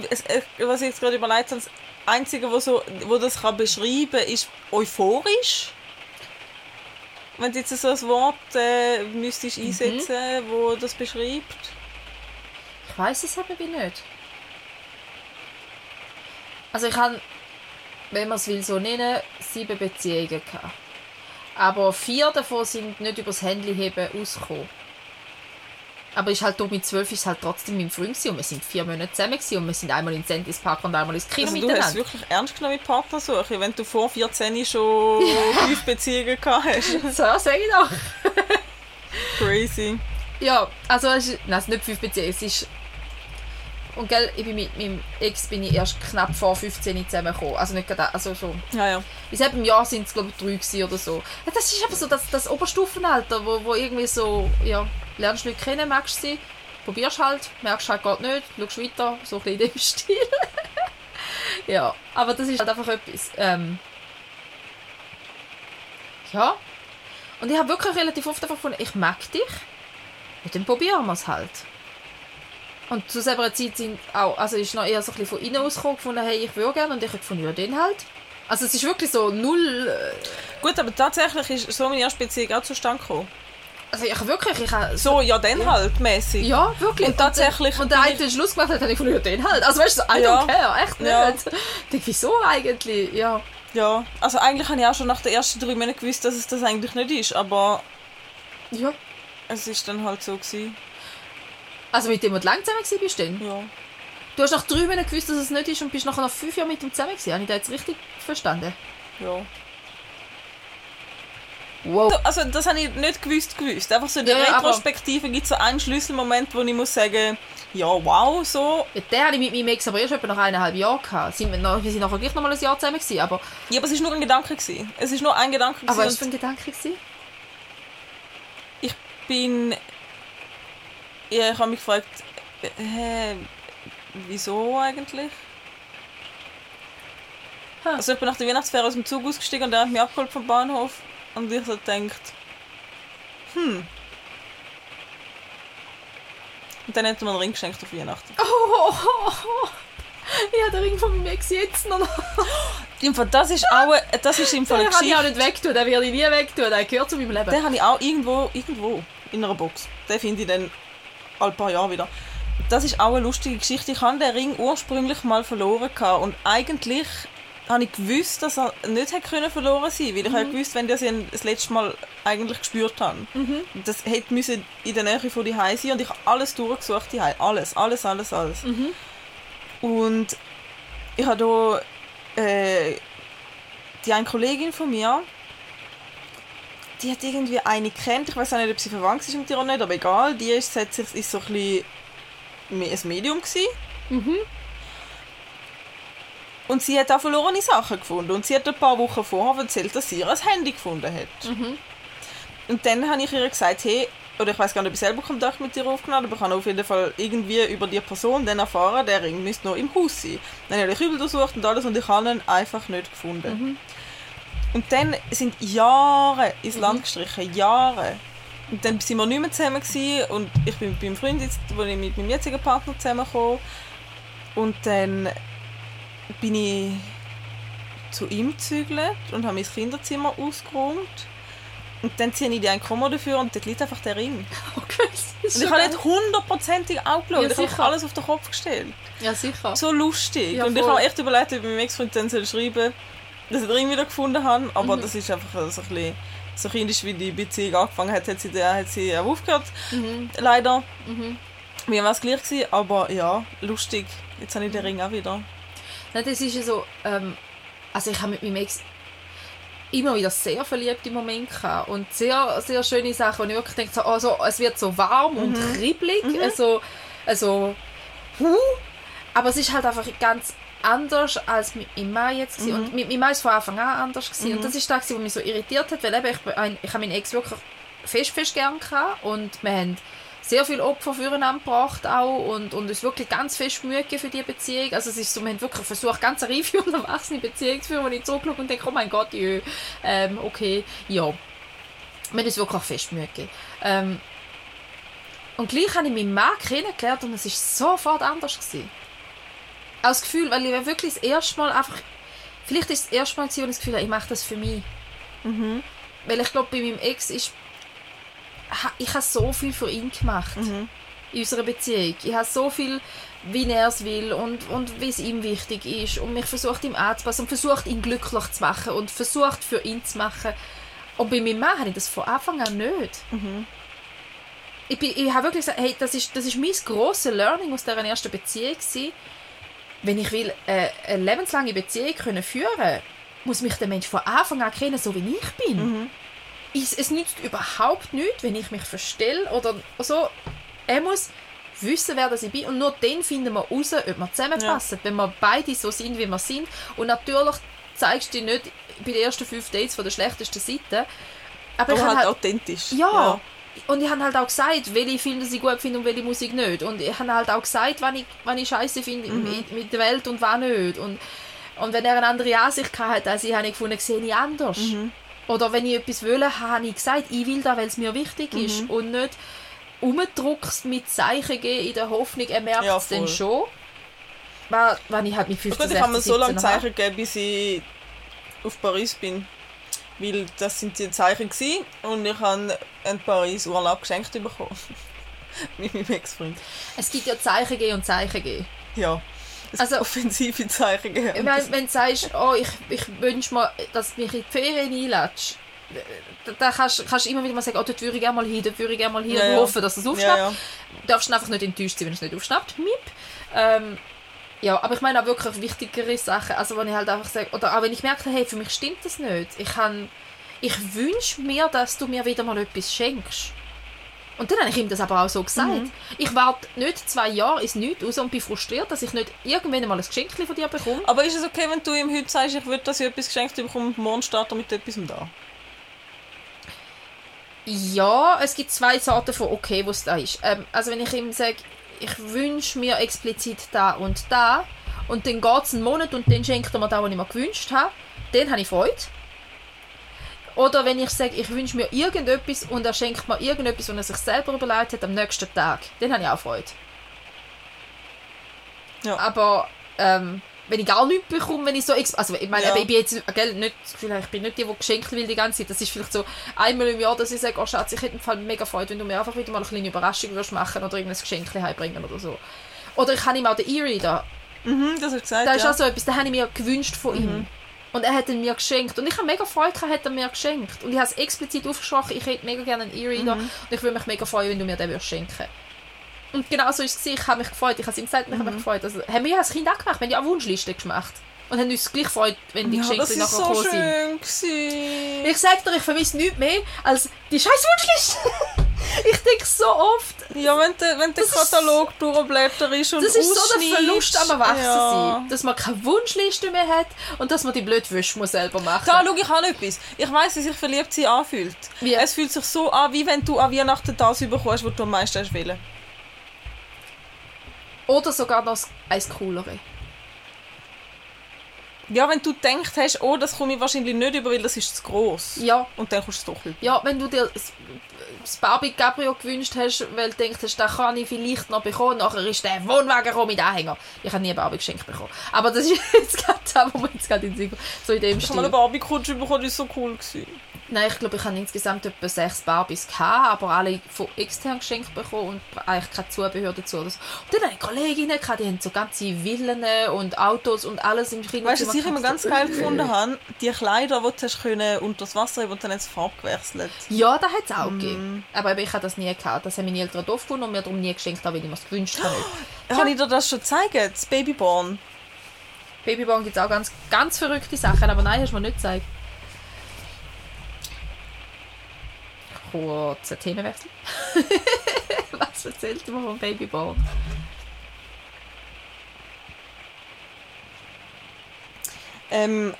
was ich jetzt gerade überlegt habe, das Einzige, wo, so, wo das kann beschreiben kann, ist euphorisch. Wenn du jetzt so ein Wort äh, müsstest Mhm. einsetzen wo das beschreibt. Ich weiß es eben nicht. Also ich habe, wenn man es will so nennen, sieben Beziehungen gehabt. Aber vier davon sind nicht übers Handy heben rausgekommen. Aber ist halt durch mit zwölf ist halt trotzdem mein Freund gewesen und wir sind vier Monate zusammen gewesen und wir sind einmal in Sentis Park und einmal ins Kino Also du hast miteinander. wirklich ernst genommen mit Partnersuche, wenn du vor 14 schon fünf Beziehungen gehabt hast. So, sag ich doch. Crazy. Ja, also es ist, nein, es sind nicht fünf Beziehungen, es ist... Und gell, ich bin mit meinem Ex bin ich erst knapp vor 15 zusammengekommen. Also nicht gerade, also so... Ja, ja. In selben Jahr sind es, glaube ich, drei oder so. Das ist einfach so das, das Oberstufenalter, wo, wo irgendwie so, ja, lernst Leute kennen, magst sie, probierst halt, merkst halt geht nicht, schaust weiter, so ein bisschen in dem Stil. ja, aber das ist halt einfach etwas. Ähm, ja. Und ich habe wirklich relativ oft einfach gefunden, ich mag dich, und dann probieren wir es halt. Und zu selber Zeit sind auch, also ist noch eher so ein bisschen von innen ausgekommen, gefunden, hey, ich würde gerne, und ich habe gefunden, ja, den halt. Also es ist wirklich so null... äh, Gut, aber tatsächlich ist so meine erste Beziehung auch zustande gekommen. Also ich habe wirklich... Ich habe so, ja, dann halt, mäßig. ja, wirklich. Und tatsächlich Und, dann, und der eine den Schluss gemacht hat, habe ich gefunden, ja, den halt. Also weißt du, I Ja. don't care, echt nicht. Ja. Ich denke, wieso eigentlich? Ja. Ja, also eigentlich habe ich auch schon nach den ersten drei Monaten gewusst, dass es das eigentlich nicht ist, aber ja. es ist dann halt so gewesen. Also mit dem, wo du lang zusammen warst, bist du denn? Ja. Du hast nach drei Monaten gewusst, dass es nicht ist und bist nachher nach fünf Jahren mit ihm zusammen gewesen. Habe ich das jetzt richtig verstanden? Ja. Wow. Also das habe ich nicht gewusst gewusst. Einfach so in der Ja, Retrospektive gibt es so einen Schlüsselmoment, wo ich muss sagen, ja wow, so. Ja, Den hatte ich mit meinem Ex aber erst etwa nach eineinhalb Jahren gehabt. Sind wir, noch, wir sind nachher gleich noch mal ein Jahr zusammen gewesen, aber, Ja, aber es ist nur ein Gedanke gewesen. Es ist nur ein Gedanke aber was war für ein Gedanke? Gewesen? ich bin... Ja, ich habe mich gefragt, äh, wieso eigentlich? Ha. Also ich bin nach der Weihnachtsferien aus dem Zug ausgestiegen und er hat mich abgeholt vom Bahnhof und ich so gedacht, hm. Und dann hat er mir einen Ring geschenkt auf Weihnachten. Oh, ich habe den Ring von meinem Ex jetzt noch. Im Fall, das ist auch, eine- das ist im Fall eine Den kann ich auch Geschichte. nicht wegtun, den werde ich nie wegtun, der gehört zu meinem Leben. Den habe ich auch irgendwo, irgendwo in einer Box. Den finde ich dann ein paar Jahre wieder. Das ist auch eine lustige Geschichte. Ich habe den Ring ursprünglich mal verloren und eigentlich habe ich gewusst, dass er nicht hätte können verloren sein, weil ich habe gewusst, wenn ich ihn das letzte Mal eigentlich gespürt habe. Das hätte müssen in der Nähe von die sein und ich habe alles durchgesucht die alles, alles, alles, alles. Und ich habe hier äh, die eine Kollegin von mir, die hat irgendwie eine kennt. Ich weiß auch nicht, ob sie verwandt ist mit ihr oder nicht, aber egal. Die ist, ist so ein bisschen ein Medium gewesen. Mhm. Und sie hat auch verlorene Sachen gefunden. Und sie hat ein paar Wochen vorher erzählt, dass sie ihr Handy gefunden hat. Mhm. Und dann habe ich ihr gesagt, hey, oder ich weiß gar nicht, ob ich selber Kontakt mit ihr aufgenommen habe, aber ich habe auf jeden Fall irgendwie über die Person dann erfahren, der Ring müsste noch im Haus sein. Dann habe ich übel durchsucht und alles und ich habe ihn einfach nicht gefunden. Und dann sind Jahre ins Land gestrichen, Jahre. Und dann sind wir nicht mehr zusammen gewesen, und ich bin mit meinem Freund jetzt, wo ich mit meinem jetzigen Partner zusammengekommen. Und dann bin ich zu ihm gezügelt und habe mein Kinderzimmer ausgeräumt. Und dann ziehe ich die eine Kommode dafür und dort liegt einfach der Ring. Okay, Und ich habe nicht hundertprozentig auch Ja, ich habe alles auf den Kopf gestellt. Ja, sicher. So lustig. Ja, und ich habe echt überlegt, ob ich meinem Ex-Freund dann soll schreiben dass ich den Ring wieder gefunden habe. Aber Mhm. das ist einfach so ein bisschen so kindisch, wie die Beziehung angefangen hat, hat sie, der, hat sie auch aufgehört. Mhm. Leider. Mhm. Mir war es gleich gewesen, aber ja, lustig. Jetzt habe ich den Ring auch wieder. Nein, das ist ja so, ähm, also ich habe mit meinem Ex immer wieder sehr verliebte Momente gehabt und sehr, sehr schöne Sachen, wo ich wirklich denke, so, also, es wird so warm und kribbelig, also, also, huh, aber es ist halt einfach ganz anders als mit meinem Mann jetzt gewesen. und mit meinem Mann ist von Anfang an anders gewesen. und das ist das, was mich so irritiert hat, weil eben ich, ich habe meinen Ex wirklich fest, fest gern gehabt und wir haben sehr viel Opfer füreinander gebracht auch und, und uns wirklich ganz fest Mühe für die Beziehung. Also es ist so, wir haben wirklich versucht, ganz eine reife und erwachsene Beziehung zu führen, wo ich zurückschaue und denke, oh mein Gott, jö, ähm, okay, ja. Wir haben uns wirklich fest Mühe. Ähm, und gleich habe ich meinen Mann kennengelernt und es war sofort anders. Gewesen. Auch das Gefühl, weil ich wirklich das erste Mal einfach, vielleicht ist es das erste Mal, gewesen, wo ich das Gefühl habe, ich mache das für mich. Weil ich glaube, bei meinem Ex ist ich habe so viel für ihn gemacht in unserer Beziehung. Ich habe so viel, wie er es will und, und wie es ihm wichtig ist und mich versucht ihm anzupassen und versucht ihn glücklich zu machen und versucht für ihn zu machen. Und bei meinem Mann habe ich das von Anfang an nicht. Ich, bin, ich habe wirklich gesagt, hey, das ist, das ist mein grosses Learning aus dieser ersten Beziehung gewesen. Wenn ich will äh, eine lebenslange Beziehung können führen muss mich der Mensch von Anfang an kennen, so wie ich bin es, es nützt überhaupt nichts, wenn ich mich verstelle oder so. Er muss wissen, wer das ich bin und nur dann finden wir raus, ob wir zusammenpassen, wenn wir beide so sind, wie wir sind. Und natürlich zeigst du dich nicht bei den ersten fünf Dates von der schlechtesten Seite. Aber, Aber halt halt, authentisch. ja. Und ich habe halt auch gesagt, welche Filme ich gut finde und welche Musik nicht. Und ich habe halt auch gesagt, wann ich, wann ich scheiße finde mit, mit der Welt und wann nicht. Und, und wenn er eine andere Ansicht hatte als ich, habe ich gefunden, sehe ich anders. Oder wenn ich etwas will, habe ich gesagt, ich will das, weil es mir wichtig ist. Und nicht umdruckst mit Zeichen geben in der Hoffnung, er merkt Ja, es dann schon. Weil, wenn ich halt mit 15, Gut, ich habe mir 16, so lange 17 habe. Zeichen gegeben, bis ich auf Paris bin. Weil das sind die Zeichen gewesen und ich habe einen Paris Urlaub geschenkt bekommen. Mit meinem Ex-Freund. Es gibt ja Zeichen geben und Zeichen geben. Ja. Es Also- offensive Zeichen gegeben. Ich meine, wenn du sagst, oh, ich, ich wünsche mir, dass du mich in die Ferien einlädst, da, kannst kannst du immer wieder mal sagen, oh, dort würde ich gerne mal hin, dort würde ich gerne mal hin Ja, und ja. hoffen, dass es aufschnappt. ja, ja. Du darfst einfach nicht enttäuscht sein, wenn es nicht aufschnappt. Miep. Ähm, ja, aber ich meine auch wirklich wichtigere Sachen. Also wenn ich halt einfach sage, oder auch wenn ich merke, hey, für mich stimmt das nicht. Ich kann, ich wünsche mir, dass du mir wieder mal etwas schenkst. Und dann habe ich ihm das aber auch so gesagt. Mhm. Ich warte nicht zwei Jahre ins Nichts raus und bin frustriert, dass ich nicht irgendwann mal ein Geschenk von dir bekomme. Aber ist es okay, wenn du ihm heute sagst, ich würde, dass ich etwas geschenkt bekomme und morgen startet er mit etwas da? Ja, es gibt zwei Sorten von okay, was da ist. Ähm, also wenn ich ihm sage, ich wünsche mir explizit da und da und dann geht es einen Monat und dann schenkt er mir das, was ich mir gewünscht habe, dann habe ich Freude. Oder wenn ich sage, ich wünsche mir irgendetwas und er schenkt mir irgendetwas, was er sich selber überlegt hat am nächsten Tag, dann habe ich auch Freude. Ja. Aber ähm, wenn ich gar nichts bekomme, wenn ich so... Also ich meine, Ja. ich bin jetzt gell, nicht, das ich bin nicht die, die geschenkt will die ganze Zeit. Das ist vielleicht so einmal im Jahr, dass ich sage, oh Schatz, ich hätte Fall mega Freude, wenn du mir einfach wieder mal eine kleine Überraschung würdest machen oder irgendein Geschenk heimbringen oder so. Oder ich habe ihm auch den E-Reader. Mhm, das hast du gesagt, Da ist ja. auch so etwas, den habe ich mir gewünscht von Mhm. ihm. Und er hat ihn mir geschenkt. Und ich habe mega Freude gehabt, hat er mir geschenkt. Und ich habe es explizit aufgesprochen, ich hätte mega gerne einen E-Reader. Mhm. Und ich würde mich mega freuen, wenn du mir den würdest schenken Und genau so ist es. Ich habe mich gefreut. Ich habe es ihm gesagt ich Mhm. habe mich gefreut. Also, haben wir ja als Kind auch gemacht. Wir haben ja auch Wunschlisten gemacht. Und haben uns gleich gefreut, wenn die ja, Geschenke nachher so gekommen sind. schön gewesen. Ich sag dir, ich vermisse nichts mehr als die scheiß Wunschliste. ich denke so oft, Ja, wenn der, wenn der Das ist- Katalog durchblättert ist und das ist so der Verlust am Erwachsensein. ja. Dass man keine Wunschliste mehr hat und dass man die blöde Wäsche muss selber machen Da schau ich auch etwas. Ich weiss, wie sich verliebt sein anfühlt. Wie? Es fühlt sich so an, wie wenn du an Weihnachten das bekommst, was du am meisten wollen. Oder sogar noch eins coolere. Ja, wenn du gedacht hast, oh, das komme ich wahrscheinlich nicht über, weil das ist zu gross. Ja, Und dann kommst du es doch über. ja, wenn du dir das- das Barbie Gabriel gewünscht hast, weil du denkst, den kann ich vielleicht noch bekommen, nachher ist der Wohnwagen gekommen mit Anhänger. Ich habe nie eine Barbie geschenkt bekommen. Aber das ist jetzt gerade das, wo man jetzt gerade in den Sinn. So in dem Ich habe mal eine Stil. Barbie-Kutsche bekommen, die war so cool. Gewesen. Nein, ich glaube, ich habe insgesamt etwa sechs Barbies gehabt, aber alle von extern geschenkt bekommen und eigentlich kein Zubehör dazu. Oder so. Und dann hatte ich Kolleginnen, gehabt, die haben so ganze Villen und Autos und alles im Kinderzimmer. Weißt du, was ich immer ganz geil gefunden habe? Die Kleider, die du können unter das Wasser und dann hat es Farbe gewechselt. Ja, das hat es auch Mm. gegeben. Aber ich habe das nie gehabt. Das haben meine Eltern doof gefunden und mir darum nie geschenkt, haben, weil ich mir es gewünscht habe. nicht. Habe ich dir das schon gezeigt? Das Babyborn. Babyborn gibt es auch ganz, ganz verrückte Sachen, aber nein, hast du mir nicht gezeigt. Kurzer Themenwechsel. Was erzählt mir vom Babyborn? Ähm,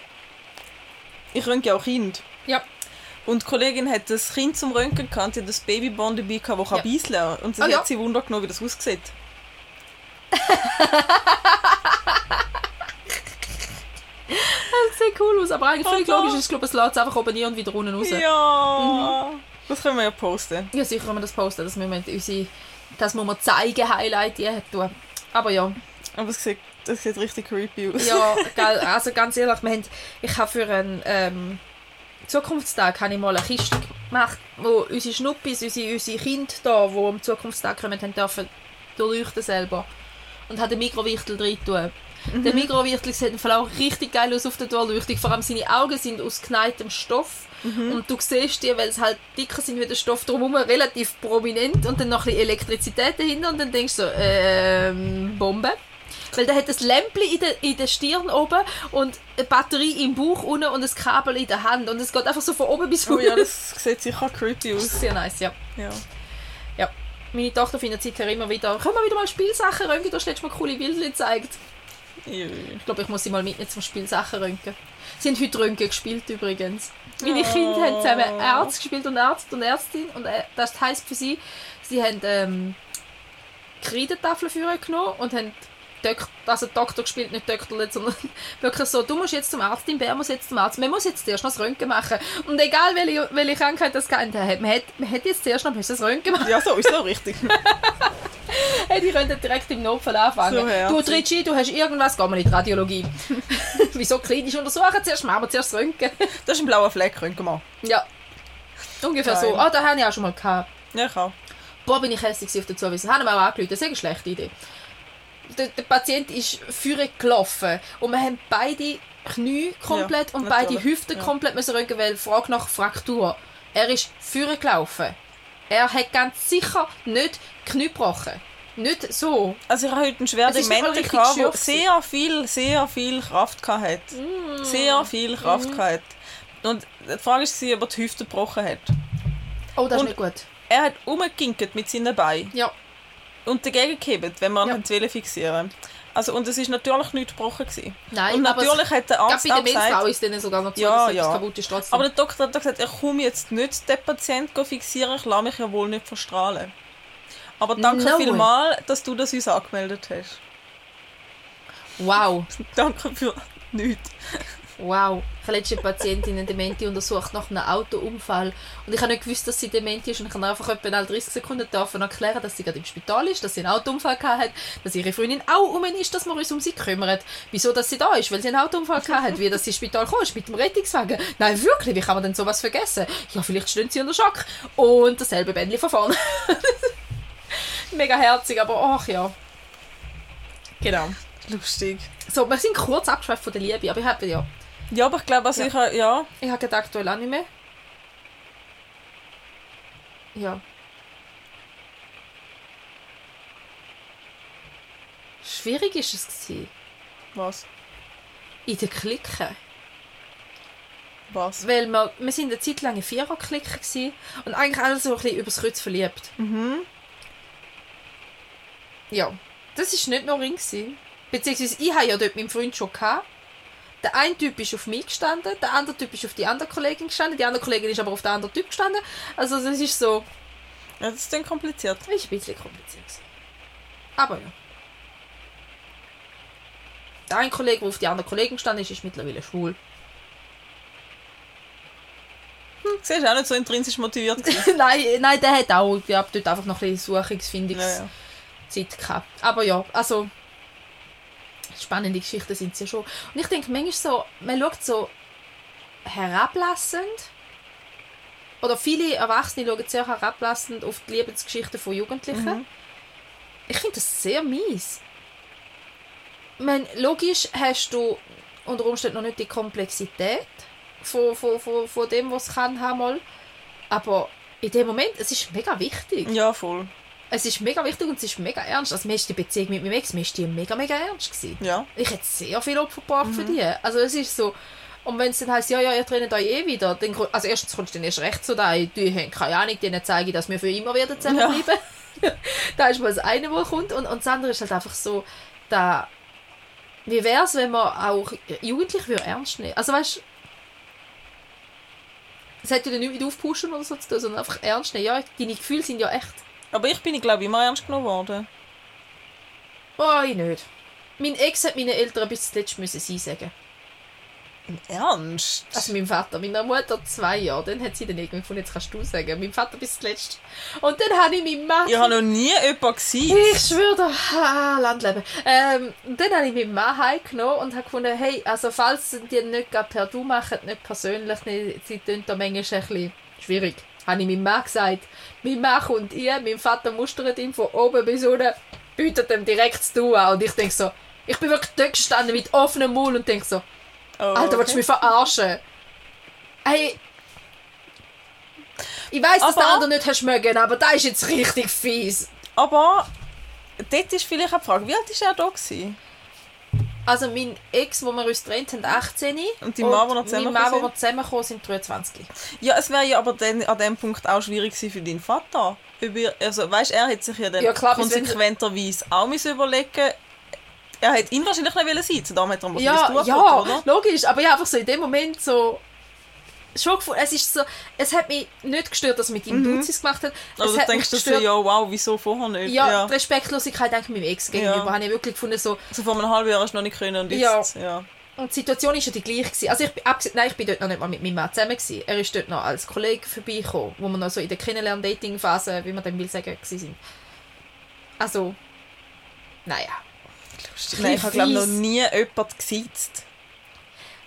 ich röntge ja auch Kind. Ja. Und die Kollegin hat das Kind zum Röntgen gekannt, die hat das Babyborn dabei gehabt, das Ja. kann beiseln Und sie Ah, hat ja. sie Wunder genommen, wie das aussieht. Das sieht cool aus, aber eigentlich völlig Aha. logisch ist, ich glaube, es lädt es einfach oben rein und wieder unten raus. Ja, Ja. Das können wir ja posten. sicher, wenn wir das posten, das müssen wir, unsere, das muss man zeigen, Highlight die tun. Aber ja, Aber es sieht, das sieht richtig creepy aus. ja, gell, also ganz ehrlich, wir haben, ich habe für einen ähm, Zukunftstag habe ich mal eine Kiste gemacht, wo unsere Schnuppis, unsere, unsere Kinder da, die am Zukunftstag kommen, haben dürfen durchleuchten selber. Und hat den Mikrowichtel drin tun. Der Mikrowichtel sieht im Fall auch richtig geil aus auf der Durchleuchtung. Vor allem seine Augen sind aus geneigtem Stoff. Und du siehst die, weil es halt dicker sind wie der Stoff drumherum, relativ prominent. Und dann noch ein bisschen Elektrizität dahinter. Und dann denkst du so, ähm, Bombe. Weil der hat ein Lämpchen in der, in der Stirn oben und eine Batterie im Bauch unten und ein Kabel in der Hand. Und es geht einfach so von oben bis Oh unten. ja, das sieht sicher creepy Das aus. sehr nice, ja. Ja. ja. Meine Tochter findet seither immer wieder, können wir wieder mal Spielsachen röntgen? Du hast letztes Mal coole Bilder gezeigt. Ich glaube, ich muss sie mal mitnehmen zum Spielsachen röntgen. Sie haben heute Röntgen gespielt übrigens. Meine Oh. Kinder haben zusammen Arzt gespielt und Arzt und Ärztin. Und äh, das heisst für sie, sie haben ähm, Kreidetafeln für genommen und haben Dok also Doktor gespielt, nicht Doktor, sondern wirklich so, du musst jetzt zum Arzt, dein Bär muss jetzt zum Arzt, man muss jetzt zuerst noch das Röntgen machen. Und egal welche, welche Krankheit das hat, man hat, man hat jetzt zuerst noch das Röntgen machen. Ja, so ist so richtig. Hey, die können direkt im Notfall anfangen. So herzig. du ein, du hast irgendwas, geh mal in die Radiologie. Wieso klinisch untersuchen? Zuerst machen wir zuerst das Röntgen. Das ist ein blauer Fleck, Röntgen mal. Ja. Ungefähr Geil. so. Ah, da habe ich auch schon mal gehabt. Ja, ich auch. Boah, bin ich hässlich auf der Zuweisung. Haben wir auch angerufen. Das ist eine schlechte Idee. Der, der Patient ist vorne gelaufen und wir haben beide Knie komplett Ja, und beide. Hüften Ja. komplett müssen röntgen, weil Frage nach Fraktur. Er ist vorne gelaufen. Er hat ganz sicher nicht Knie gebrochen. Nicht so. Also ich habe heute einen schweren ist gehabt, der sehr viel, sehr viel Kraft hatte. Mm. Sehr viel Kraft hatte. Und die Frage war, ob er die Hüfte gebrochen hat. Oh, das ist Und- nicht gut. Er hat umgekinkt mit seinen Beinen Ja. Und dagegen gehebt, wenn man Ja. ihn ja. fixieren Also, und es war natürlich nicht gebrochen. Gewesen. Nein, und aber natürlich hat der Arzt bei der Mehlfrau ist denen sogar noch zu, Ja, dass ja. kaputt ist trotzdem. aber der Doktor hat gesagt, er komme jetzt nicht den Patienten fixieren, ich lasse mich ja wohl nicht verstrahlen. Aber danke No vielmals, dass du das uns angemeldet hast. wow. Danke für nichts. Wow. Ich habe letzte Patientin eine Demente untersucht nach einem Autounfall. Und ich habe nicht gewusst, dass sie dement ist. Und ich habe einfach etwa nach 30 Sekunden davon erklären, dass sie gerade im Spital ist, dass sie einen Autounfall gehabt hat, dass ihre Freundin auch um ihn ist, dass wir uns um sie kümmern. Wieso, dass sie da ist? Weil sie einen Autounfall gehabt hat. Wie, dass sie ins Spital ist mit dem Rettungswagen. Nein, wirklich, wie kann man denn sowas vergessen? Ja, vielleicht stehen sie unter Schock. Und dasselbe Bändchen von vorne. Mega herzig, aber ach ja. Genau. Lustig. So, wir sind kurz abgeschweift von der Liebe, aber ich habe ja Ja, aber ich glaube, also Ja. ich habe, ja, Ich habe gedacht, aktuell auch nicht mehr. Ja. Schwierig ist es gewesen. was? in der Clique. Was? Weil wir, wir sind eine Zeit lang eine Vierer-Clique gewesen und eigentlich alle so ein bisschen übers Kreuz verliebt. Mhm. Ja, das ist nicht nur Ring gewesen. Beziehungsweise ich habe ja dort meinen Freund schon gehabt. Der eine Typ ist auf mich gestanden, der andere Typ ist auf die andere Kollegin gestanden, die andere Kollegin ist aber auf den anderen Typ gestanden. Also das ist so, Ja, das ist dann kompliziert. ist ein bisschen kompliziert. Aber ja. Der eine Kollege, der auf die andere Kollegin gestanden ist, ist mittlerweile schwul. Hm, siehst du auch nicht so intrinsisch motiviert. nein, nein, der hat auch ich glaub, dort einfach noch ein bisschen Suchungsfindungszeit ja, ja. gehabt. Aber ja, also spannende Geschichten sind sie ja schon. Und ich denke manchmal so, man schaut so herablassend oder viele Erwachsene schauen sehr herablassend auf die Liebesgeschichten von Jugendlichen. Mhm. Ich finde das sehr mies. Ich meine, logisch hast du unter Umständen noch nicht die Komplexität von, von, von, von dem, was es kann haben mal. Aber in dem Moment, es ist mega wichtig. ja, voll. Es ist mega wichtig und es ist mega ernst. Also mir ist die Beziehung mit meinem Ex, mir ist die mega, mega ernst gewesen. Ja. Ich hätte sehr viel Opfer gebracht für die. Also es ist so... Und wenn es dann heisst, ja, ja, ihr trennt euch eh wieder, dann, also erstens kommst du dann erst recht zu dir, die haben keine Ahnung, denen zeige ich, dass wir für immer werden zusammenbleiben. da ist mal das eine, was kommt. Und, und das andere ist halt einfach so, da... Wie wäre es, wenn man auch Jugendliche würde ernst nehmen? Also weißt du, es hat ja nicht mit aufpushen oder so zu tun, sondern einfach ernst nehmen. Ja, deine Gefühle sind ja echt. Aber ich bin, glaube ich, immer ernst genommen worden. Oh, ich nicht. Mein Ex hat meinen Eltern bis zuletzt müssen sie sagen. Im Ernst? Also mein Vater, meiner Mutter zwei Jahre. Dann hat sie dann irgendwie gefunden, jetzt kannst du sagen. Mein Vater bis zuletzt. Und dann habe ich meinen Mann... ich habe noch nie jemanden gesehen. Ich schwöre dir, ah, Landleben. Ähm, dann habe ich meinen Mann heimgenommen und habe gefunden, hey, also falls die nicht gerade per Du machen, nicht persönlich, nicht, sie tun da manchmal ein bisschen schwierig. Habe ich meinem Mann gesagt. Mein Mann kommt ihr, mein Vater mustert ihn von oben bis unten, bietet ihm direkt das Du an. Und ich denke so, ich bin wirklich dort gestanden mit offenem Mund und denke so, Oh, Alter, willst du mich verarschen? Hey. Ich weiss, dass Aber- der andere nicht hast mögen, aber da ist jetzt richtig fies. Aber dort ist vielleicht eine Frage, wie alt war er da? Gewesen? Also mein Ex, wo wir uns getrennt haben, 18. Und die Mann, wo wir zusammengekommen Mann, wo sind? wir zusammengekommen sind, 23. Ja, es wäre ja aber dann an dem Punkt auch schwierig gewesen für deinen Vater. Über, also, weißt, er hätte sich ja dann Ja, klar, konsequenterweise auch müssen überlegen er hätte ihn wahrscheinlich nicht wollen sein, darum hat er Ja, ja, oder? logisch, aber ja, einfach so in dem Moment so... Schon gefunden, es ist so... Es hat mich nicht gestört, dass er mit ihm Duzis gemacht hat. Es Also hat denkst du so, ja, wow, wieso vorher nicht? Ja, ja. die Respektlosigkeit denke ich meinem Ex gegenüber. Ja. Habe ich wirklich gefunden, so... Also vor einem halben Jahr hast du noch nicht können und jetzt, ja. Und die Situation war ja die gleiche. Gewesen. Also ich, bin- abgesehen- nein, ich bin dort noch nicht mal mit meinem Mann zusammen. Gewesen. Er ist dort noch als Kollege vorbeigekommen, wo wir noch so in der Kennenlern-Dating-Phase, wie man dem will sagen, sind. Also, naja. Nein, ich habe glaube noch nie jemanden gesiezt.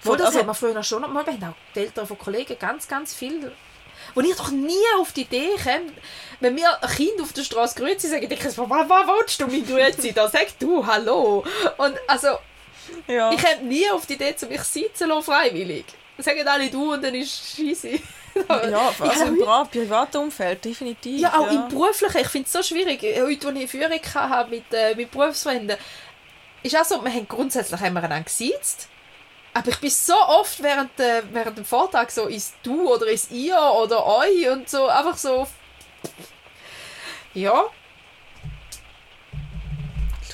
Wo das also, haben wir früher schon noch mal, wir haben auch die Eltern von Kollegen ganz, ganz viel. Wo ich doch nie auf die Idee komme, wenn mir ein Kind auf der Straße grüezi sagen, ich, was, was willst du mit grüezi? Da sag du Hallo. Und also, ja. ich komme nie auf die Idee, zu mich sitzen lassen, freiwillig. Sagen alle du und dann ist scheisse. ja, also Ja, im Pri- privaten Umfeld, definitiv. Ja, auch im Beruflichen. Ich finde es so schwierig. Heute, als ich Führung hatte mit, äh, mit Berufsfreunden, ist auch so, wir haben grundsätzlich haben wir einander gesiezt. Aber ich bin so oft während, äh, während dem Vortrag so ins Du oder ins Ihr oder euch und so einfach so. Ja,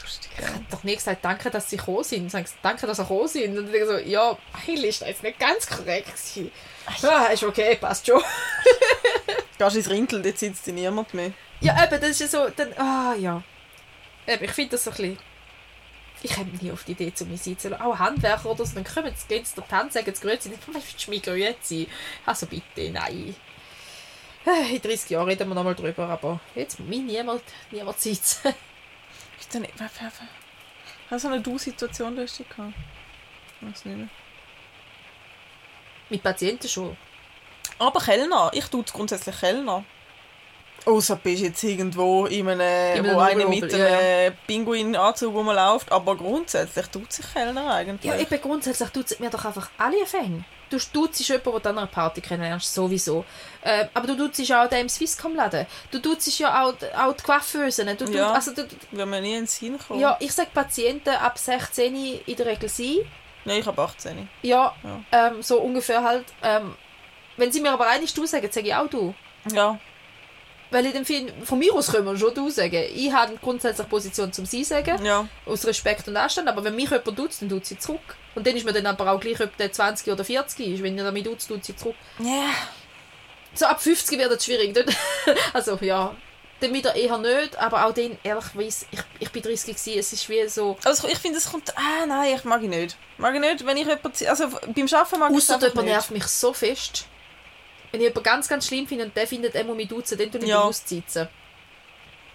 Lustig. ich habe doch nie gesagt, danke, dass sie gekommen sind. Sagen sie, danke, dass sie gekommen sind. Und dann denke ich so, ja, eigentlich ist das jetzt nicht ganz korrekt. gewesen. Ja, ist okay, passt schon. Gehst ins Rintel, dort sitzt niemand mehr. Ja, eben, das ist ja so, dann, ah, ja. Eben, ich finde das so ein bisschen... Ich komme nie auf die Idee, zu mir lassen. Auch Handwerker oder so, dann kommen sie, gehen sie die Hand, sagen sie grüezi. Ich willst du mich grüezi? Also bitte, nein. Äh, In 30 Jahren reden wir nochmal drüber, aber jetzt mich niemand, niemand Zeit. Ist denn nicht... Hast du eine Du-Situation lustig gehabt? Ich weiß nicht mehr. Mit Patienten schon. Aber Kellner. Ich tue es grundsätzlich Kellner. Außer du bist jetzt irgendwo in einem, In einem wo einer mit ja, einem Pinguinanzug rumläuft. Aber grundsätzlich tut sich Kellner eigentlich. Ja, eben grundsätzlich tut es mir doch einfach alle Fänge. Du tust jemanden, den du an einer Party kennenlernst, sowieso. Äh, aber du tust auch den im Swisscom-Laden. Du tust ja auch, auch die Coiffeusen. Du, Ja. also, du, Will mir nie in den Sinn kommen. ja, ich sage Patienten ab 16 in der Regel sein. Nein, ich habe 18. Ja, Ja. Ähm, so ungefähr halt. Ähm, wenn sie mir aber eigentlich du sagen, sage ich auch du. Ja. Weil ich dem Film, von mir aus können wir schon du sagen. Ich habe grundsätzlich Position zum Sie sagen, Ja. aus Respekt und Anstand, aber wenn mich jemand tut, dann tut sie zurück. Und dann ist mir dann aber auch gleich, ob der 20 oder 40 ist. Wenn ihr damit tut, tut sie zurück. Ja. So ab 50 wird es schwierig. Also ja, dann wieder eher nicht, aber auch den, ehrlicherweise, ich, ich bin 30 gewesen, es ist wie so... Also ich finde, es kommt... Ah, nein, ich mag ihn nicht. Mag ich nicht, wenn ich jemanden... Also beim Arbeiten mag ich es jemand nicht. nervt mich so fest. Wenn ich jemanden ganz, ganz schlimm finde und der findet, er muss mich duzen, dann tue ich Ja. bewusst sitzen.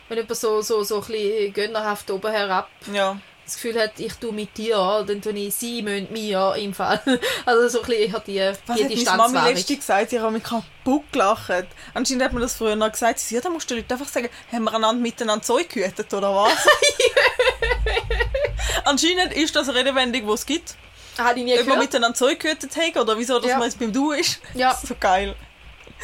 Wenn jemand so, so, so ein bisschen gönnerhaft oben herab Ja. das Gefühl hat, ich tue mit dir, dann tue ich sie mit mir im Fall. Also so ein bisschen eher die, Was die hat meine Mami letztens gesagt? Sie hat mich kaputt gelacht. Anscheinend hat man das früher noch gesagt. Sie sagt, ja, da musst du den Leuten einfach sagen, haben wir einander miteinander Zeug gehütet, oder was? Anscheinend ist das Redewendung, die es gibt. Habe ich nie Ob gehört. miteinander Zeug gehütet hat oder wieso dass Ja. man jetzt beim Du ist. Ja. So geil.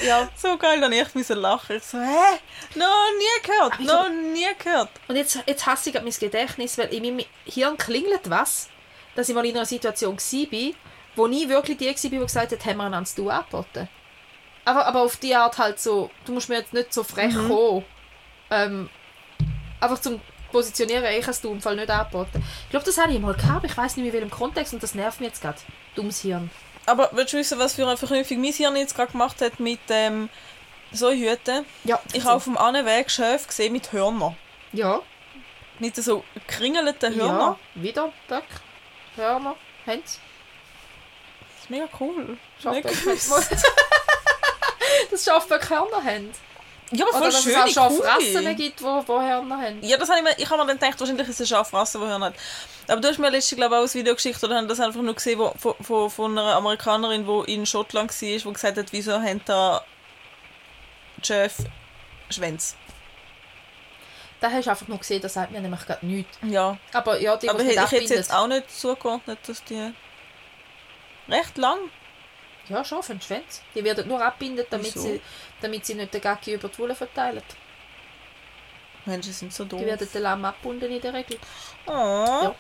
Ja. So geil, dann ich müssen lachen. Ich so, hä? Noch nie gehört, Aber ich noch nie gehört. Und jetzt, jetzt hasse ich mein Gedächtnis, weil in meinem Hirn klingelt was, dass ich mal in einer Situation war, wo nie wirklich die war, die gesagt hat, haben wir einander Du angeboten. Aber, aber auf die Art halt so, du musst mir jetzt nicht so frech kommen. Ähm, einfach zum Positionieren, ich habe es Du im Fall nicht angeboten. Ich glaube, das habe ich mal gehabt, ich weiß nicht mehr in welchem Kontext und das nervt mich jetzt gerade. Dummes Hirn. Aber willst du wissen, was für eine Verknüpfung mein Hirn jetzt gerade gemacht hat mit ähm, so Hüten? Ja, Ich habe auf dem anderen Weg Schöf gesehen mit Hörnern. Ja, Mit so gekringelten ja, Hörnern. wieder, Böck, Hörner, Hände. Das ist mega cool. Schafböck Das Schafböck Hörner haben. Ja, aber Oder voll dass schön. es auch Schafrassen gibt, wo Hörner haben. Ja, das habe ich mir, ich habe mir dann gedacht, wahrscheinlich ist es eine Schafrasse, die Hörner hat. Aber du hast mir letztens, glaube ich, auch ein Video geschickt oder haben das einfach nur gesehen, wo, von, von, von einer Amerikanerin, die in Schottland war, die gesagt hat, wieso haben da Chef Schwänze. Da hast du einfach nur gesehen, das sagt mir nämlich gerade nichts. Ja, Aber ja, die, aber ich, hätte jetzt auch nicht zugeordnet, dass die recht lang. Ja, schon, für den Schwänz. Die werden nur abbinden, damit Wieso? sie, damit sie nicht den Gacki über die Wolle verteilen. Menschen sind so doof. Die werden den Lamm abbunden in der Regel. Oh. Ja.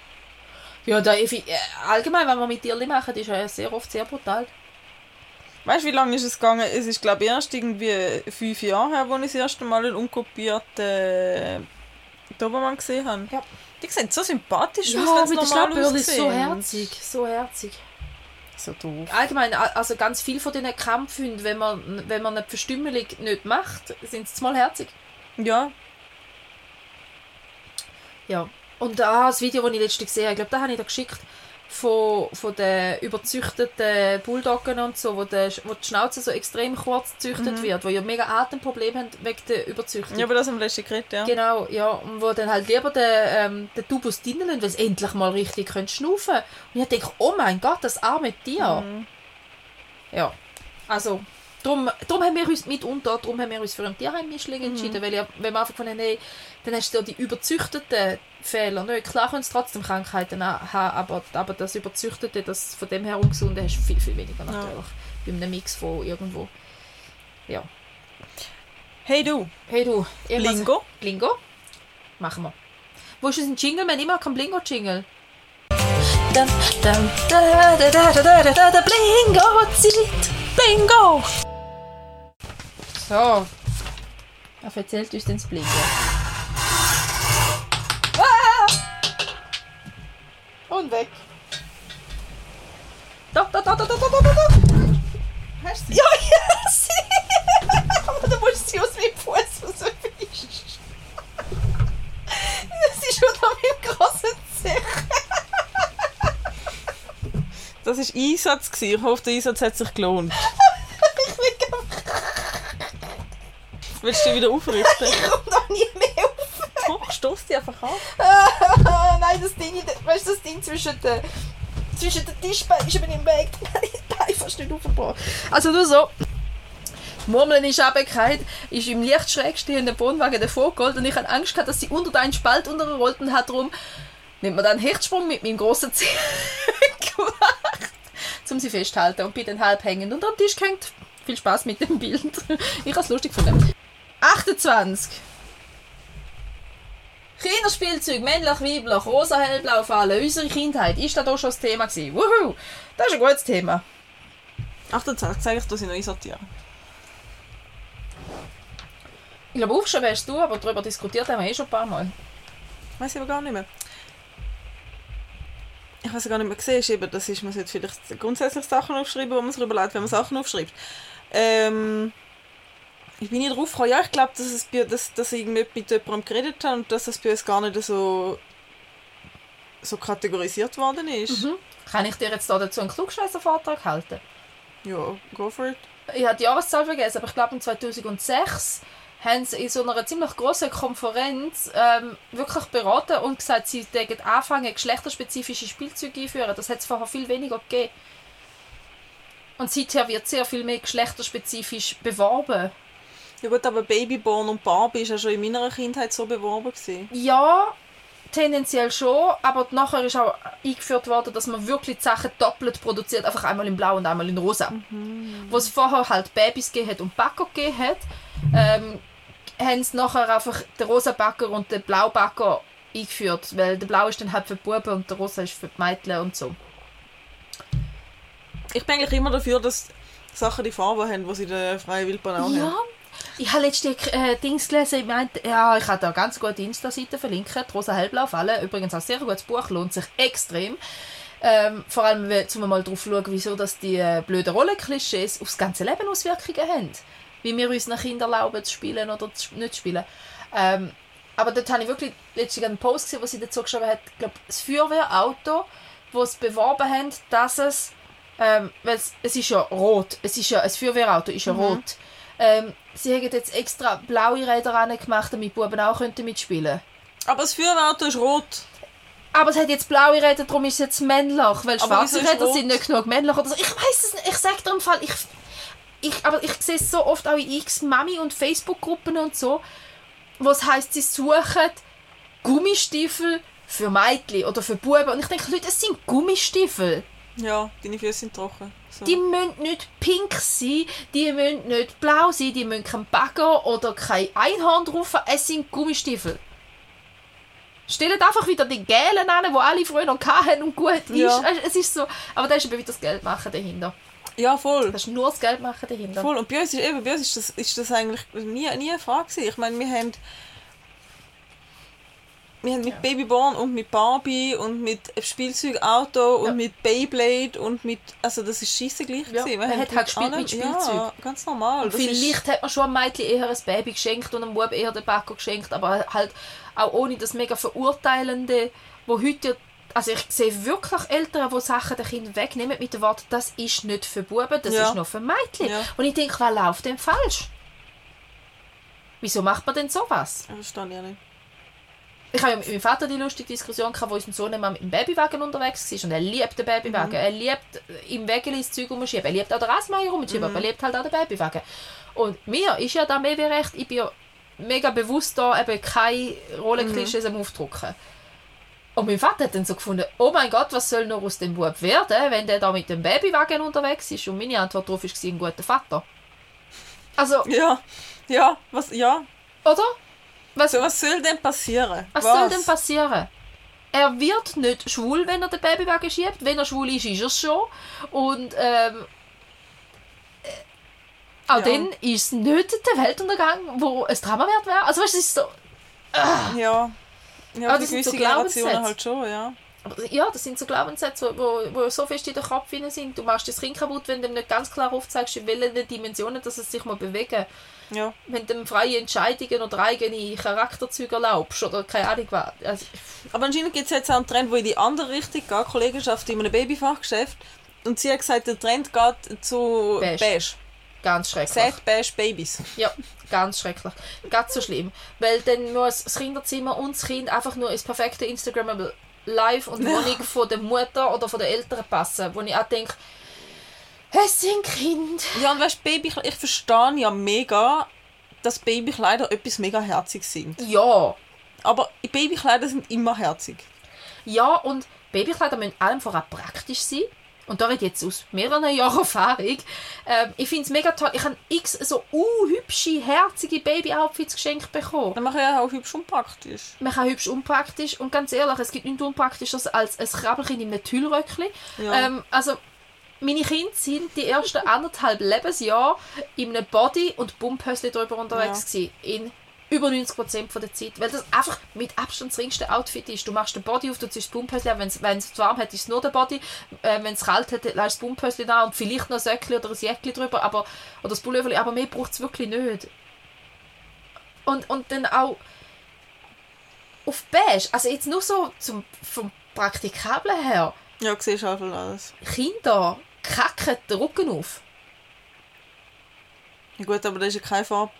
Ja, da, ich, äh, allgemein, wenn wir mit Tierli machen, ist ja sehr oft sehr brutal. Weißt du, wie lange ist es gegangen? Es ist, glaube ich, erst irgendwie fünf Jahre her, als ich das erste Mal einen unkopierten äh, Dobermann gesehen habe. Ja. Die sehen so sympathisch Ja, aus, wenn mit Schnapphörnchen ist so herzig, so herzig. So doof. Allgemein, also ganz viel von diesen Kampfhunden, wenn man, wenn man eine Verstümmelung nicht macht, sind sie mal herzig. Ja, Ja. Und ah, das Video, das ich letztens gesehen habe, ich glaube, da habe ich dir geschickt, von, von den überzüchteten Bulldoggen und so, wo, der, wo die Schnauze so extrem kurz gezüchtet wird, wo ja mega Atemprobleme haben wegen der Überzüchtung. Mhm. ja, aber das haben wir letztens geredet, ja. Genau, ja. Und wo dann halt lieber den, ähm, den Tubus drinnen lassen, weil sie endlich mal richtig können schnaufen Und ich denke, oh mein Gott, das arme Tier. Mhm. Ja. Also, darum, darum haben wir uns mitunter, darum haben wir uns für ein Tierheimmischling entschieden, weil ja, wenn wir einfach von hey, dann hast du ja die überzüchteten Fehler. Nicht? Klar können sie trotzdem Krankheiten ha- haben, aber, aber das Überzüchtete, das von dem her Ungesunde, hast du viel, viel weniger natürlich. Bei einem Mix von irgendwo. Ja. Hey du, Hey du, irgendwas- Blingo? Blingo? Machen wir. Wo ist unser Jingle? Wir haben immer keinen Blingo-Jingle. Dum, dum, da, da, So. Wer erzählt uns denn das Blinken? Ah! Und weg. Da, da, da, da, da, da, da, da. Hast du Ja, ja, sie. Aber du musst sie aus meinem Fuß rausfischen. Das ist schon an meinem grossen Zeh. Das war Einsatz. Ich hoffe, der Einsatz hat sich gelohnt. Ich will Willst du dich wieder aufrichten? Ich komme da nie mehr auf. Doch, stoß dich einfach an. Nein, das Ding, weißt du, das Ding zwischen den, zwischen den Tischbeinen ist über den Weg. Nein, die Beine fast nicht aufgebracht. Also nur so. Murmeln ist runtergefallen, ist im leicht schräg stehenden Wohnwagen davor geholt und ich hatte Angst, gehabt, dass sie unter einen Spalt unterrollt und hat darum nimmt man dann einen Hechtsprung mit meinem grossen Zeh gemacht, um sie festzuhalten und bin dann halb hängend unter dem Tisch gehängt. Viel Spaß mit dem Bild. Ich habe es lustig gefunden. 28. Kinderspielzeug, männlich, weiblich, rosa, hellblau, Fallen, unsere Kindheit. Ist das auch schon das Thema gewesen? Wuhu! Das ist ein gutes Thema. 28, sag ich, dass ich noch einsortieren. Ich glaube, aufgeschrieben hast du, aber darüber diskutiert haben wir eh schon ein paar Mal. Weiß ich aber gar nicht mehr. Ich weiß gar nicht mehr gesehen, ist eben, das ist, man sollte vielleicht grundsätzlich Sachen aufschreiben, wo man sich überlegt, wenn man Sachen aufschreibt. Ähm, ich bin nicht drauf. Ja, ich glaube, dass, es bei- dass, dass ich irgendwie mit jemandem geredet habe und dass das bei uns gar nicht so, so kategorisiert worden ist. Mhm. Kann ich dir jetzt da dazu einen Klugscheißer-Vortrag halten? Ja, go for it. Ich habe die Jahreszahl vergessen, aber ich glaube, im 2006 haben sie in so einer ziemlich großen Konferenz ähm, wirklich beraten und gesagt, sie würden anfangen, geschlechterspezifische Spielzeuge einführen. Das hat es vorher viel weniger gegeben. Und seither wird sehr viel mehr geschlechterspezifisch beworben. Ja gut, aber Babyborn und Barbie ist ja schon in meiner Kindheit so beworben gewesen. Ja, tendenziell schon, aber nachher ist auch eingeführt worden, dass man wirklich die Sachen doppelt produziert, einfach einmal in Blau und einmal in Rosa. Wo es vorher halt Babys gegeben hat und Backer gegeben hat, ähm, haben sie nachher einfach den rosa Backer und den Blaubacker eingeführt, weil der Blau ist dann halt für die Buben und der rosa ist für die Mädchen und so. Ich bin eigentlich immer dafür, dass Sachen die Farbe haben, die sie in der freien Wildbahn auch Ja. haben. Ich habe letztens äh, Dings gelesen, ich meinte, ja, ich habe da ganz gute Insta-Seite verlinkt, Rosa Hellblau Falle, übrigens ein sehr gutes Buch, lohnt sich extrem. Ähm, vor allem, wenn- um mal drauf schauen, wieso dass die äh, blöden Rollenklischees aufs ganze Leben Auswirkungen haben. Wie wir unseren Kindern erlauben zu spielen oder zu, nicht zu spielen. Ähm, aber dort habe ich wirklich letztens einen Post gesehen, wo sie dazu geschrieben hat, ich glaube, das Feuerwehrauto, wo es beworben haben, dass es, ähm, weil es, es ist ja rot, es ist ja, ein Feuerwehrauto ist ja rot. Ähm, sie haben jetzt extra blaue Räder gemacht, damit die Buben auch könnten mitspielen Aber das Feuerwehrauto ist rot. aber es hat jetzt blaue Räder, darum ist es jetzt männlich, weil schwarze Räder rot? sind nicht genug männlich oder so. Ich weiß es nicht, ich sage dir im Fall, ich, ich, aber ich sehe es so oft auch in x Mami- und Facebook-Gruppen und so, wo es heisst, sie suchen Gummistiefel für Mädchen oder für Buben. Und ich denke, Leute, es sind Gummistiefel. Ja, deine Füße sind trocken. So. Die müssen nicht pink sein, die müssen nicht blau sein, die müssen kein Bagger oder kein Einhorn drauf haben. Es sind Gummistiefel. Stellt einfach wieder die gelben an, die alle früher noch hatten und gut ist. Ja. Es ist so, aber da ist eben wieder das Geld machen dahinter. ja, voll. Das ist nur das Geld machen dahinter. Voll. Und bei uns ist, eben, bei uns ist, das, ist das eigentlich nie, nie eine Frage gewesen. Ich meine, wir haben wir haben mit Babyborn und mit Barbie und mit Spielzeugauto und Ja. mit Beyblade und mit also das ist scheisse gleich Ja, man haben hat halt gespielt allem- mit Spielzeug. Ja, ganz normal. Und vielleicht hat man schon einem Mädchen eher ein Baby geschenkt und einem Bub eher den Backo geschenkt, aber halt auch ohne das mega Verurteilende, wo heute ja also ich sehe wirklich Eltern, die Sachen den Kindern wegnehmen mit dem Wort, das ist nicht für Buben, das Ja. ist nur für Mädchen. Ja. Und ich denke, was läuft denn falsch? Wieso macht man denn sowas? Das verstehe ich ja nicht. Ich habe ja mit meinem Vater die lustige Diskussion gehabt, wo unser Sohn immer mit dem Babywagen unterwegs war und er liebt den Babywagen. Er liebt äh, im Wägeli das Zeug rumschieben. Er liebt auch den Rasenmäher rumschieben, aber er liebt halt auch den Babywagen. Und mir ist ja da mehr wie recht, ich bin ja mega bewusst da, eben keine Rollenklischees am Aufdrucken. Und mein Vater hat dann so gefunden, oh mein Gott, was soll noch aus dem Bub werden, wenn der da mit dem Babywagen unterwegs ist? Und meine Antwort darauf war, ein guter Vater. Also, Ja, ja, was, ja. oder? Was, was soll denn passieren? was soll denn passieren? Er wird nicht schwul, wenn er den Babywagen schiebt. Wenn er schwul ist, ist er es schon. Und ähm, äh, auch Ja. dann ist es nicht der Weltuntergang, wo ein Drama wert wäre. Also weißt du, es ist so... Ja. Ja, Aber für das sind so Glaubenssätze. halt schon, ja. Ja, das sind so Glaubenssätze, wo, wo so fest in den Kopf sind. Du machst das Kind kaputt, wenn du nicht ganz klar aufzeigst, in welchen Dimensionen dass es sich mal bewegen Ja. Wenn du freie Entscheidungen oder eigene Charakterzüge erlaubst oder keine Ahnung was. Also, Aber anscheinend gibt es jetzt auch einen Trend, der in die andere Richtung geht, Kollegenschaft in einem Babyfachgeschäft. Und sie hat gesagt, der Trend geht zu Beige. beige. ganz schrecklich. Sad beige Babys. Ja, ganz schrecklich. Ganz so schlimm. Weil dann muss das Kinderzimmer und das Kind einfach nur ins perfekte Instagrammable Live und Wohnung von der Mutter oder von den Eltern passen. Wo ich auch denke, es sind Kinder. Ja, und weißt Baby, ich verstehe ja mega, dass Babykleider etwas mega herziges sind. Ja, Aber Babykleider sind immer herzig. Ja, und Babykleider müssen allem voran praktisch sein. Und da rede ich jetzt aus mehreren Jahren Erfahrung. Ähm, ich finde es mega toll. Ich habe x so uh, hübsche, herzige Baby-Outfits geschenkt bekommen. Dann mache ich ja auch hübsch und praktisch. Man kann hübsch unpraktisch. Und ganz ehrlich, es gibt nichts Unpraktisches als ein Krabbelchen in einem Tüllröckchen. Ja. Ähm, also, meine Kinder sind die ersten anderthalb Lebensjahre in einem Body- und Bumphösli drüber unterwegs gewesen. In über 90% von der Zeit. Weil das einfach mit Abstand das ringste Outfit ist. Du machst den Body auf, du ziehst das Bumphösli an. Wenn es warm hat, ist es nur der Body. Äh, Wenn es kalt hat, lässt du das Bumphösli da und vielleicht noch ein Söckli oder ein Jäckli drüber. Aber, oder das Pullover. Aber mehr braucht es wirklich nicht. Und, und dann auch auf beige. Also jetzt nur so zum, vom Praktikablen her. Ja, siehst halt alles. Kinder kacken den Rücken auf. Ja gut, aber das ist ja keine Farbe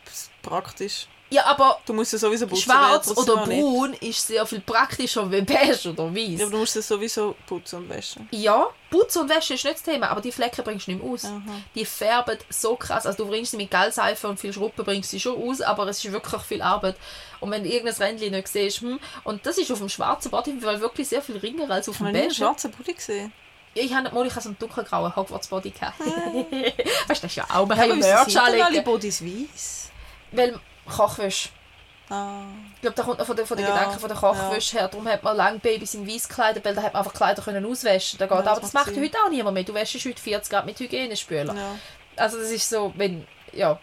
praktisch. Ja, aber Du musst ja sowieso putzen. schwarz oder auch nicht. braun ist sehr viel praktischer wie beige oder Ja, weiß. aber du musst es sowieso putzen und waschen. Ja, Putzen und Wäsche ist nicht das Thema, aber die Flecken bringst du nicht mehr aus. Aha. Die färben so krass. Also du bringst sie mit Gelseife und viel Schruppen bringst sie schon aus, aber es ist wirklich viel Arbeit. Und wenn du irgendein Rändchen nicht siehst, hm, und das ist auf dem schwarzen Body wirklich sehr viel ringer als auf Ich habe dem noch nie einen beige. schwarzen Pulli gesehen. Ja, ich habe mal ich habe so einen dunkelgrauen Hogwarts-Body gehabt. weißt du, das ist ja auch, wir Ja, ja Merch sind alle. Bodys weiss? Weil Kochwäsche. Ah. Ich glaube, da kommt noch von den, von den Ja, Gedanken von der Kochwäsche her. Darum hat man lange Babys in weiß gekleidet, weil da hat man einfach Kleider können auswaschen geht. Ja, das Aber das macht Sinn. heute auch niemand mehr. Du wäschst heute 40 Grad mit Hygienespüler. Ja. Also das ist so, wenn, ja.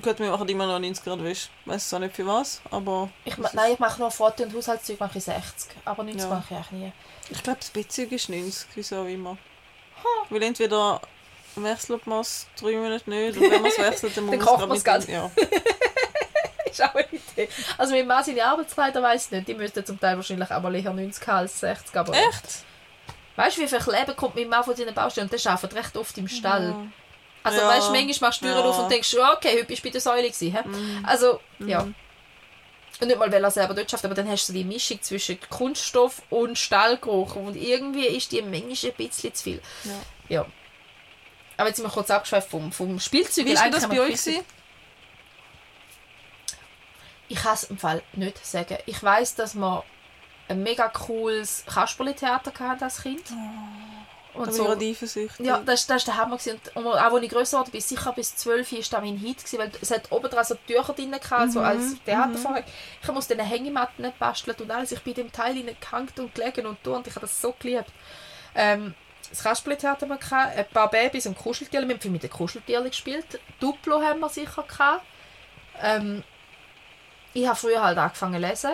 Gut, wir machen immer noch 90 Grad Wäsche. Ich weiß zwar nicht für was, aber Ich, nein, ich mache nur Foto- und Haushaltszeug mache ich 60. Aber 90 Ja. mache ich eigentlich nie. Ich glaube, das Bettzeug ist 90, wieso auch immer. Weil entweder wechselt man es drei Monate nicht, und wenn man es wechselt, dann muss man mit- ganz. Ja. ist auch eine Idee. Also mit Mann seine Arbeitskleider weiss ich nicht. Die müssten zum Teil wahrscheinlich auch mal eher 90 haben als 60. Aber Echt? Weißt du, wie viel Kleben kommt mit Mann von seinen Baustellen? Und der arbeitet recht oft im Stall. Ja. Also Ja. weißt du, manchmal machst du Türen Ja. auf und denkst, okay, heute bist du bei der Säule gewesen. hä? Also, ja. Und nicht mal, weil er selber dort schafft, aber dann hast du so die Mischung zwischen Kunststoff und Stallgeruch und irgendwie ist die manchmal ein bisschen zu viel. Ja. Ja. Aber jetzt sind wir kurz abgeschweift vom, vom Spielzeug. Wie war das bei euch? gewesen? Ich kann es im Fall nicht sagen. Ich weiß, dass wir ein mega cooles Kasperli-Theater hatten als Kind. Da Und so, eifersüchtig. ja, das, das war der Hammer. gewesen. Und, auch als ich grösser wurde, bis sicher bis 12 war das mein Hit, gewesen, weil es hat oben dran so Tücher drin gehabt, so als Theatervorhang. Ich musste den Hängematten basteln und alles. Ich bin in dem Teil gehängt und gelegen und durch und ich habe das so geliebt. Ähm, das Kasperli-Theater haben wir gehabt, ein paar Babys und Kuscheltiere. Wir haben viel mit den Kuscheltieren gespielt. Duplo haben wir sicher gehabt. Ähm, ich habe früher halt angefangen zu lesen.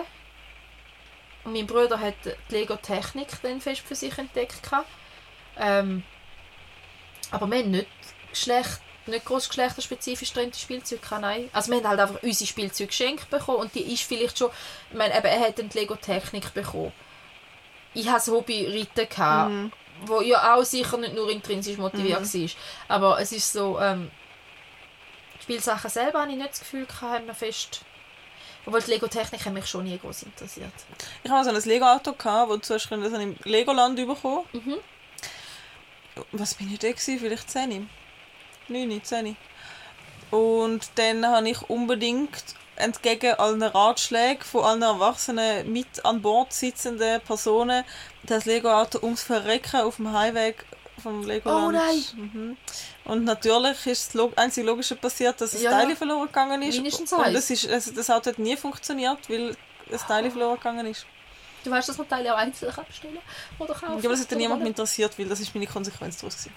Und mein Bruder hat die Lego-Technik dann fest für sich entdeckt. gehabt. Ähm, aber wir haben nicht, Geschlecht, nicht gross geschlechterspezifisch drin Spielzeug gehabt, nein. Also wir haben halt einfach unsere Spielzeug geschenkt bekommen und die ist vielleicht schon, ich meine, eben, er hat dann die Lego-Technik bekommen. Ich hatte das Hobby Reiten, gehabt, Mhm. wo ja auch sicher nicht nur intrinsisch motiviert war. Aber es ist so, ähm, Spielsachen selber habe ich nicht das Gefühl gehabt, haben wir fest... Obwohl die Lego-Technik mich schon nie groß interessiert. Ich hatte so ein Lego-Auto, du zuerst das habe ich im Legoland bekommen. Mhm. Was bin ich da? Gewesen? Vielleicht 10? 9, 10. Und dann habe ich unbedingt entgegen allen Ratschlägen von allen Erwachsenen mit an Bord sitzenden Personen das Lego-Auto ums Verrecken auf dem Highway vom Legoland. Oh nein. Mhm. Und natürlich ist das Log einzige Logische passiert, dass das Ja. Teil verloren gegangen ist. Mindestens Und das, ist, also das Auto hat nie funktioniert, weil das Teil verloren gegangen ist. Du weißt, dass man Teile auch einzeln bestellen oder kaufen Ja, aber das hat dann oder niemand holen. interessiert, weil das ist meine Konsequenz daraus. gewesen.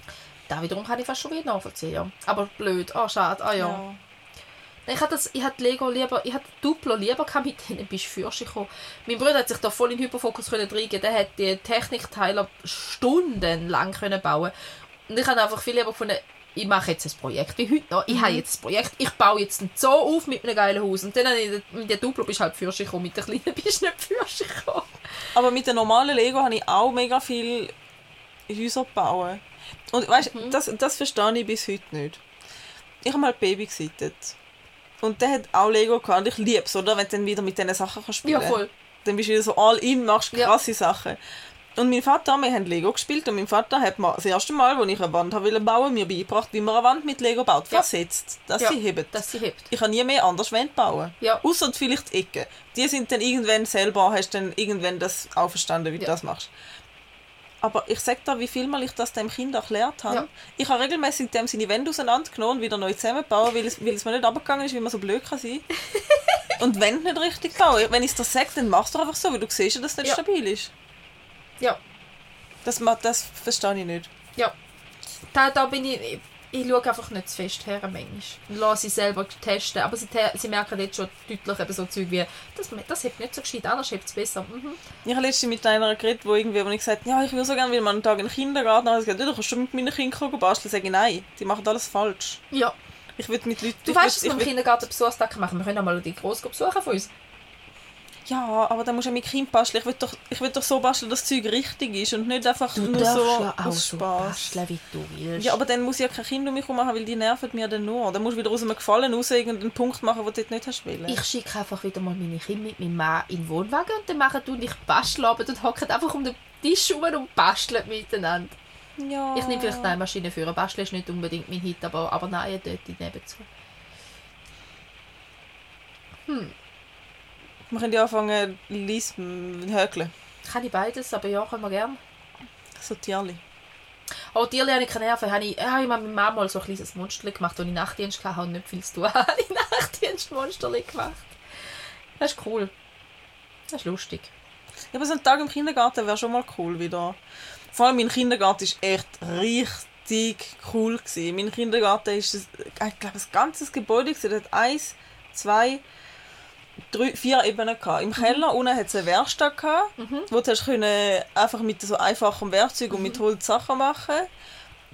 Da wiederum kann ich fast schon wieder nachvollziehen. Ja. Aber blöd. Ah, schade. Ah ja. Ja. Ich hatte das, ich hatte Lego lieber, ich hatte Duplo lieber gehabt, mit denen bist du gekommen. Mein Bruder hat sich da voll in Hyperfokus können reingeben. Der hat die Technikteile stundenlang können bauen. Und ich habe einfach viel lieber gefunden, ich mache jetzt ein Projekt wie heute noch. Ich habe jetzt ein Projekt, ich baue jetzt einen Zoo auf mit einem geilen Haus. Und dann habe ich, mit der Duplo bist du halt fürst gekommen, mit der kleinen bist du nicht fürst gekommen. Aber mit dem normalen Lego habe ich auch mega viel Häuser gebaut. Und weißt Mhm. das, das verstehe ich bis heute nicht. Ich habe mal ein Baby gesittet. Und der hat auch Lego gehabt. Und ich liebe es, oder? Wenn du dann wieder mit diesen Sachen kannst spielen Ja, voll. Dann bist du wieder so all in, machst Ja. krasse Sachen. Und mein Vater, wir haben Lego gespielt und mein Vater hat mir das erste Mal, als ich eine Wand habe bauen mir beigebracht, wie man eine Wand mit Lego baut. Ja. Versetzt, dass Ja, sie hebt. Dass sie hebt. Ich kann nie mehr anders Wände bauen. Ja. Außer vielleicht die Ecken. Die sind dann irgendwann selber, hast dann irgendwann das auch verstanden, wie du Ja. das machst. Aber ich sag dir, wie viel mal ich das dem Kind erklärt habe. Ja. Ich habe regelmäßig dem seine Wände auseinandergenommen und wieder neu zusammengebaut, weil es, weil es mir nicht abgegangen ist, wie man so blöd kann sein. und wenn nicht richtig bauen. Wenn ich es dir sage, dann machst du einfach so, weil du siehst dass es nicht stabil ist. Ja. Das, das verstehe ich nicht. Ja. Da, da bin ich, ich, ich schaue einfach nicht zu fest her, manchmal. Und lasse sie selber testen. Aber sie, te- sie merken jetzt schon deutlich eben so Zeug wie, das, das hebt nicht so gescheit, anders hebt es besser. Mhm. Ich habe letztens mit einer geredet, wo irgendwie, wo ich gesagt habe, ja, ich würde so gerne wieder mal einen Tag in den Kindergarten. Und sie gesagt, ja, du kannst schon mit meinen Kindern gehen basteln. Sage ich, nein, die machen alles falsch. Ja. Ich will mit Leuten... Du ich weißt, dass wir im ich Kindergarten Besuchstag machen. Wir können auch mal die Großgruppe besuchen von uns. Ja, aber dann musst du ja mit Kind basteln. Ich will doch, ich will doch so basteln, dass das Zeug richtig ist und nicht einfach nur so aus Spaß. basteln, wie du willst. Ja, aber dann muss ich ja kein Kind um mich herum haben, weil die nerven mir dann nur. Dann musst du wieder aus einem Gefallen raus irgendeinen Punkt machen, den du dort nicht hast wollen. ich schicke einfach wieder mal meine Kinder mit meinem Mann in den Wohnwagen und dann machen du und ich Bastelabend und hocken einfach um den Tisch rum und basteln miteinander. ja. Ich nehme vielleicht eine Maschine für. Basteln ist nicht unbedingt mein Hit, aber, aber nein, dort nebenzu. Wir können ja anfangen, Lies hökeln. Kann ich beides, aber ja, können wir gerne. So Tierli. Oh, Tierli habe ich keine Nerven. Habe ich, habe ich mit meiner Mama mal so ein kleines Monster gemacht, als ich Nachtdienst hatte und nicht viel zu tun habe. ich Nachtdienstmonster gemacht. Das ist cool. Das ist lustig. Ja, aber so ein Tag im Kindergarten wäre schon mal cool wieder. Vor allem mein Kindergarten ist echt richtig cool gewesen. Mein Kindergarten ist, ein- ich glaube, ein ganzes Gebäude gewesen. Hat eins, zwei, drei, vier Ebenen gehabt. Im Keller unten hat es eine Werkstatt gehabt, wo du können einfach mit so einfachem Werkzeug und mit Holz Sachen machen.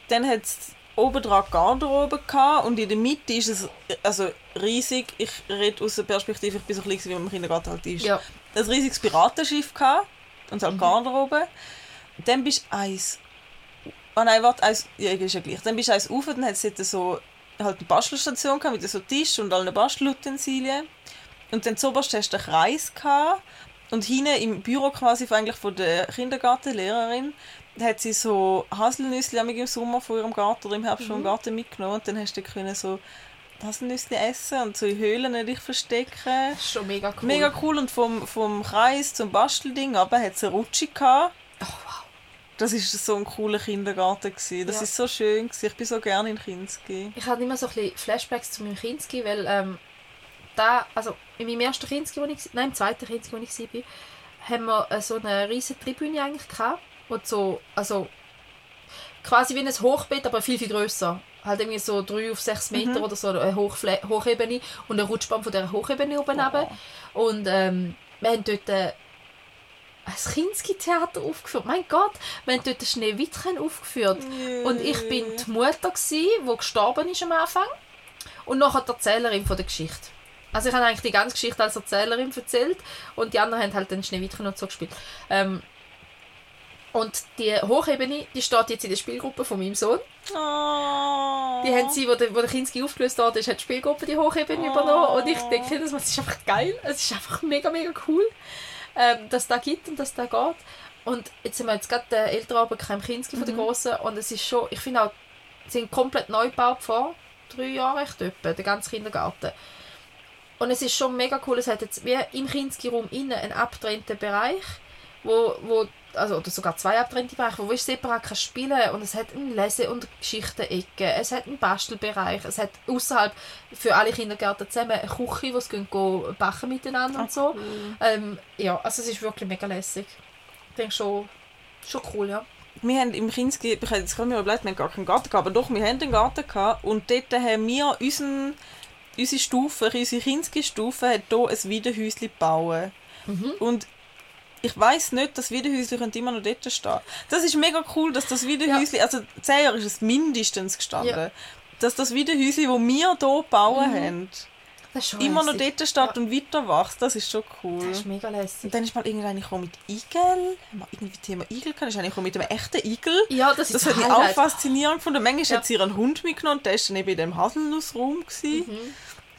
Dann hat es oben dran Garderobe gehabt und in der Mitte ist es also riesig. Ich rede aus der Perspektive, ich bin so klein wie man im Kindergarten halt ist Ja. ein riesiges Piratenschiff gehabt und halt Garderobe. Dann bist du eins. Ah nein, warte, eins. Ja, ist ja gleich. Dann bist du eins rauf, dann hat es so halt eine Bastelstation gehabt mit so Tisch und allen Bastelutensilien. Und dann zuoberst hast du einen Kreis gehabt. Und hinten im Büro quasi eigentlich von der Kindergartenlehrerin hat sie so Haselnüsse im Sommer von ihrem Garten oder im Herbst vom Garten mitgenommen. Und dann hast du können so Haselnüsse essen und so in Höhlen dich verstecken. Das ist schon mega cool. Mega cool und vom, vom Kreis zum Bastelding aber hat es eine Rutsche gehabt. Oh, wow. Das war so ein cooler Kindergarten. Gewesen. Das Ja. ist so schön. Gewesen. Ich bin so gerne in Kinski. Ich hatte immer so ein bisschen Flashbacks zu meinem Kinski, weil ähm, da, also in meinem ersten Kinski, wo ich, nein, im zweiten Kinski, wo ich war, haben wir äh, so eine riesige Tribüne eigentlich gehabt, und so, also quasi wie ein Hochbett, aber viel, viel grösser. Halt irgendwie so drei auf sechs Meter oder so eine Hochfle Hochebene und eine Rutschbahn von dieser Hochebene oben runter. Und ähm, wir haben dort äh, ein Kinski-Theater aufgeführt. Mein Gott, wir haben dort ein Schneewittchen aufgeführt. Und ich bin die Mutter, gsi, die gestorben ist am Anfang. Und nachher die Erzählerin von der Geschichte. Also ich habe eigentlich die ganze Geschichte als Erzählerin erzählt und die anderen haben halt den Schneewittchen und so gespielt. Ähm, und die Hochebene, die steht jetzt in der Spielgruppe von meinem Sohn. Oh. Die haben sie, wo der, wo der Kinski aufgelöst ist, hat die Spielgruppe die Hochebene übernommen. Und ich denke, das ist einfach geil. Es ist einfach mega, mega cool, ähm, dass es da gibt und dass es da geht. Und jetzt sind wir jetzt gerade der Elternabend im Kinski von der Grossen und es ist schon, ich finde auch, sie sind komplett neu gebaut vor drei Jahren echt etwa, der ganze Kindergarten. Und es ist schon mega cool, es hat jetzt wie im Kinski-Raum innen einen abgetrennten Bereich, wo, wo also oder sogar zwei abgetrennte Bereiche, wo du separat kannst spielen und es hat eine Lese- und Geschichten-Ecke, es hat einen Bastelbereich, es hat außerhalb für alle Kindergärten zusammen eine Küche, wo sie gehen, gehen backen miteinander und so. Ähm, ja, also es ist wirklich mega lässig. Ich denke schon, schon cool, ja. Wir haben im Kinski, ich habe jetzt gerade mir überlegt, wir haben gar keinen Garten gehabt, aber doch, wir haben einen Garten gehabt und dort haben wir unseren, unsere Stufe, unsere Kinski-Stufe hat hier ein Wiederhäuschen gebaut. Und ich weiß nicht, das Wiederhäuschen immer noch dort stehen. Das ist mega cool, dass das Wiederhäuschen, also zehn Jahre ist es mindestens gestanden, Ja. dass das Wiederhäuschen, das wir hier gebaut haben, Immer noch dort steht und weiter wächst, das ist schon cool. Das ist mega lässig. Und dann ist mal irgendeiner gekommen mit Igel. Haben wir irgendwie Thema Igel gehabt? Ist einer gekommen mit einem echten Igel. Ja, das ist Das hat mich auch faszinierend gefunden. Manchmal Ja. hat sie ihren Hund mitgenommen und der war dann eben in dem Haselnussraum. Mhm.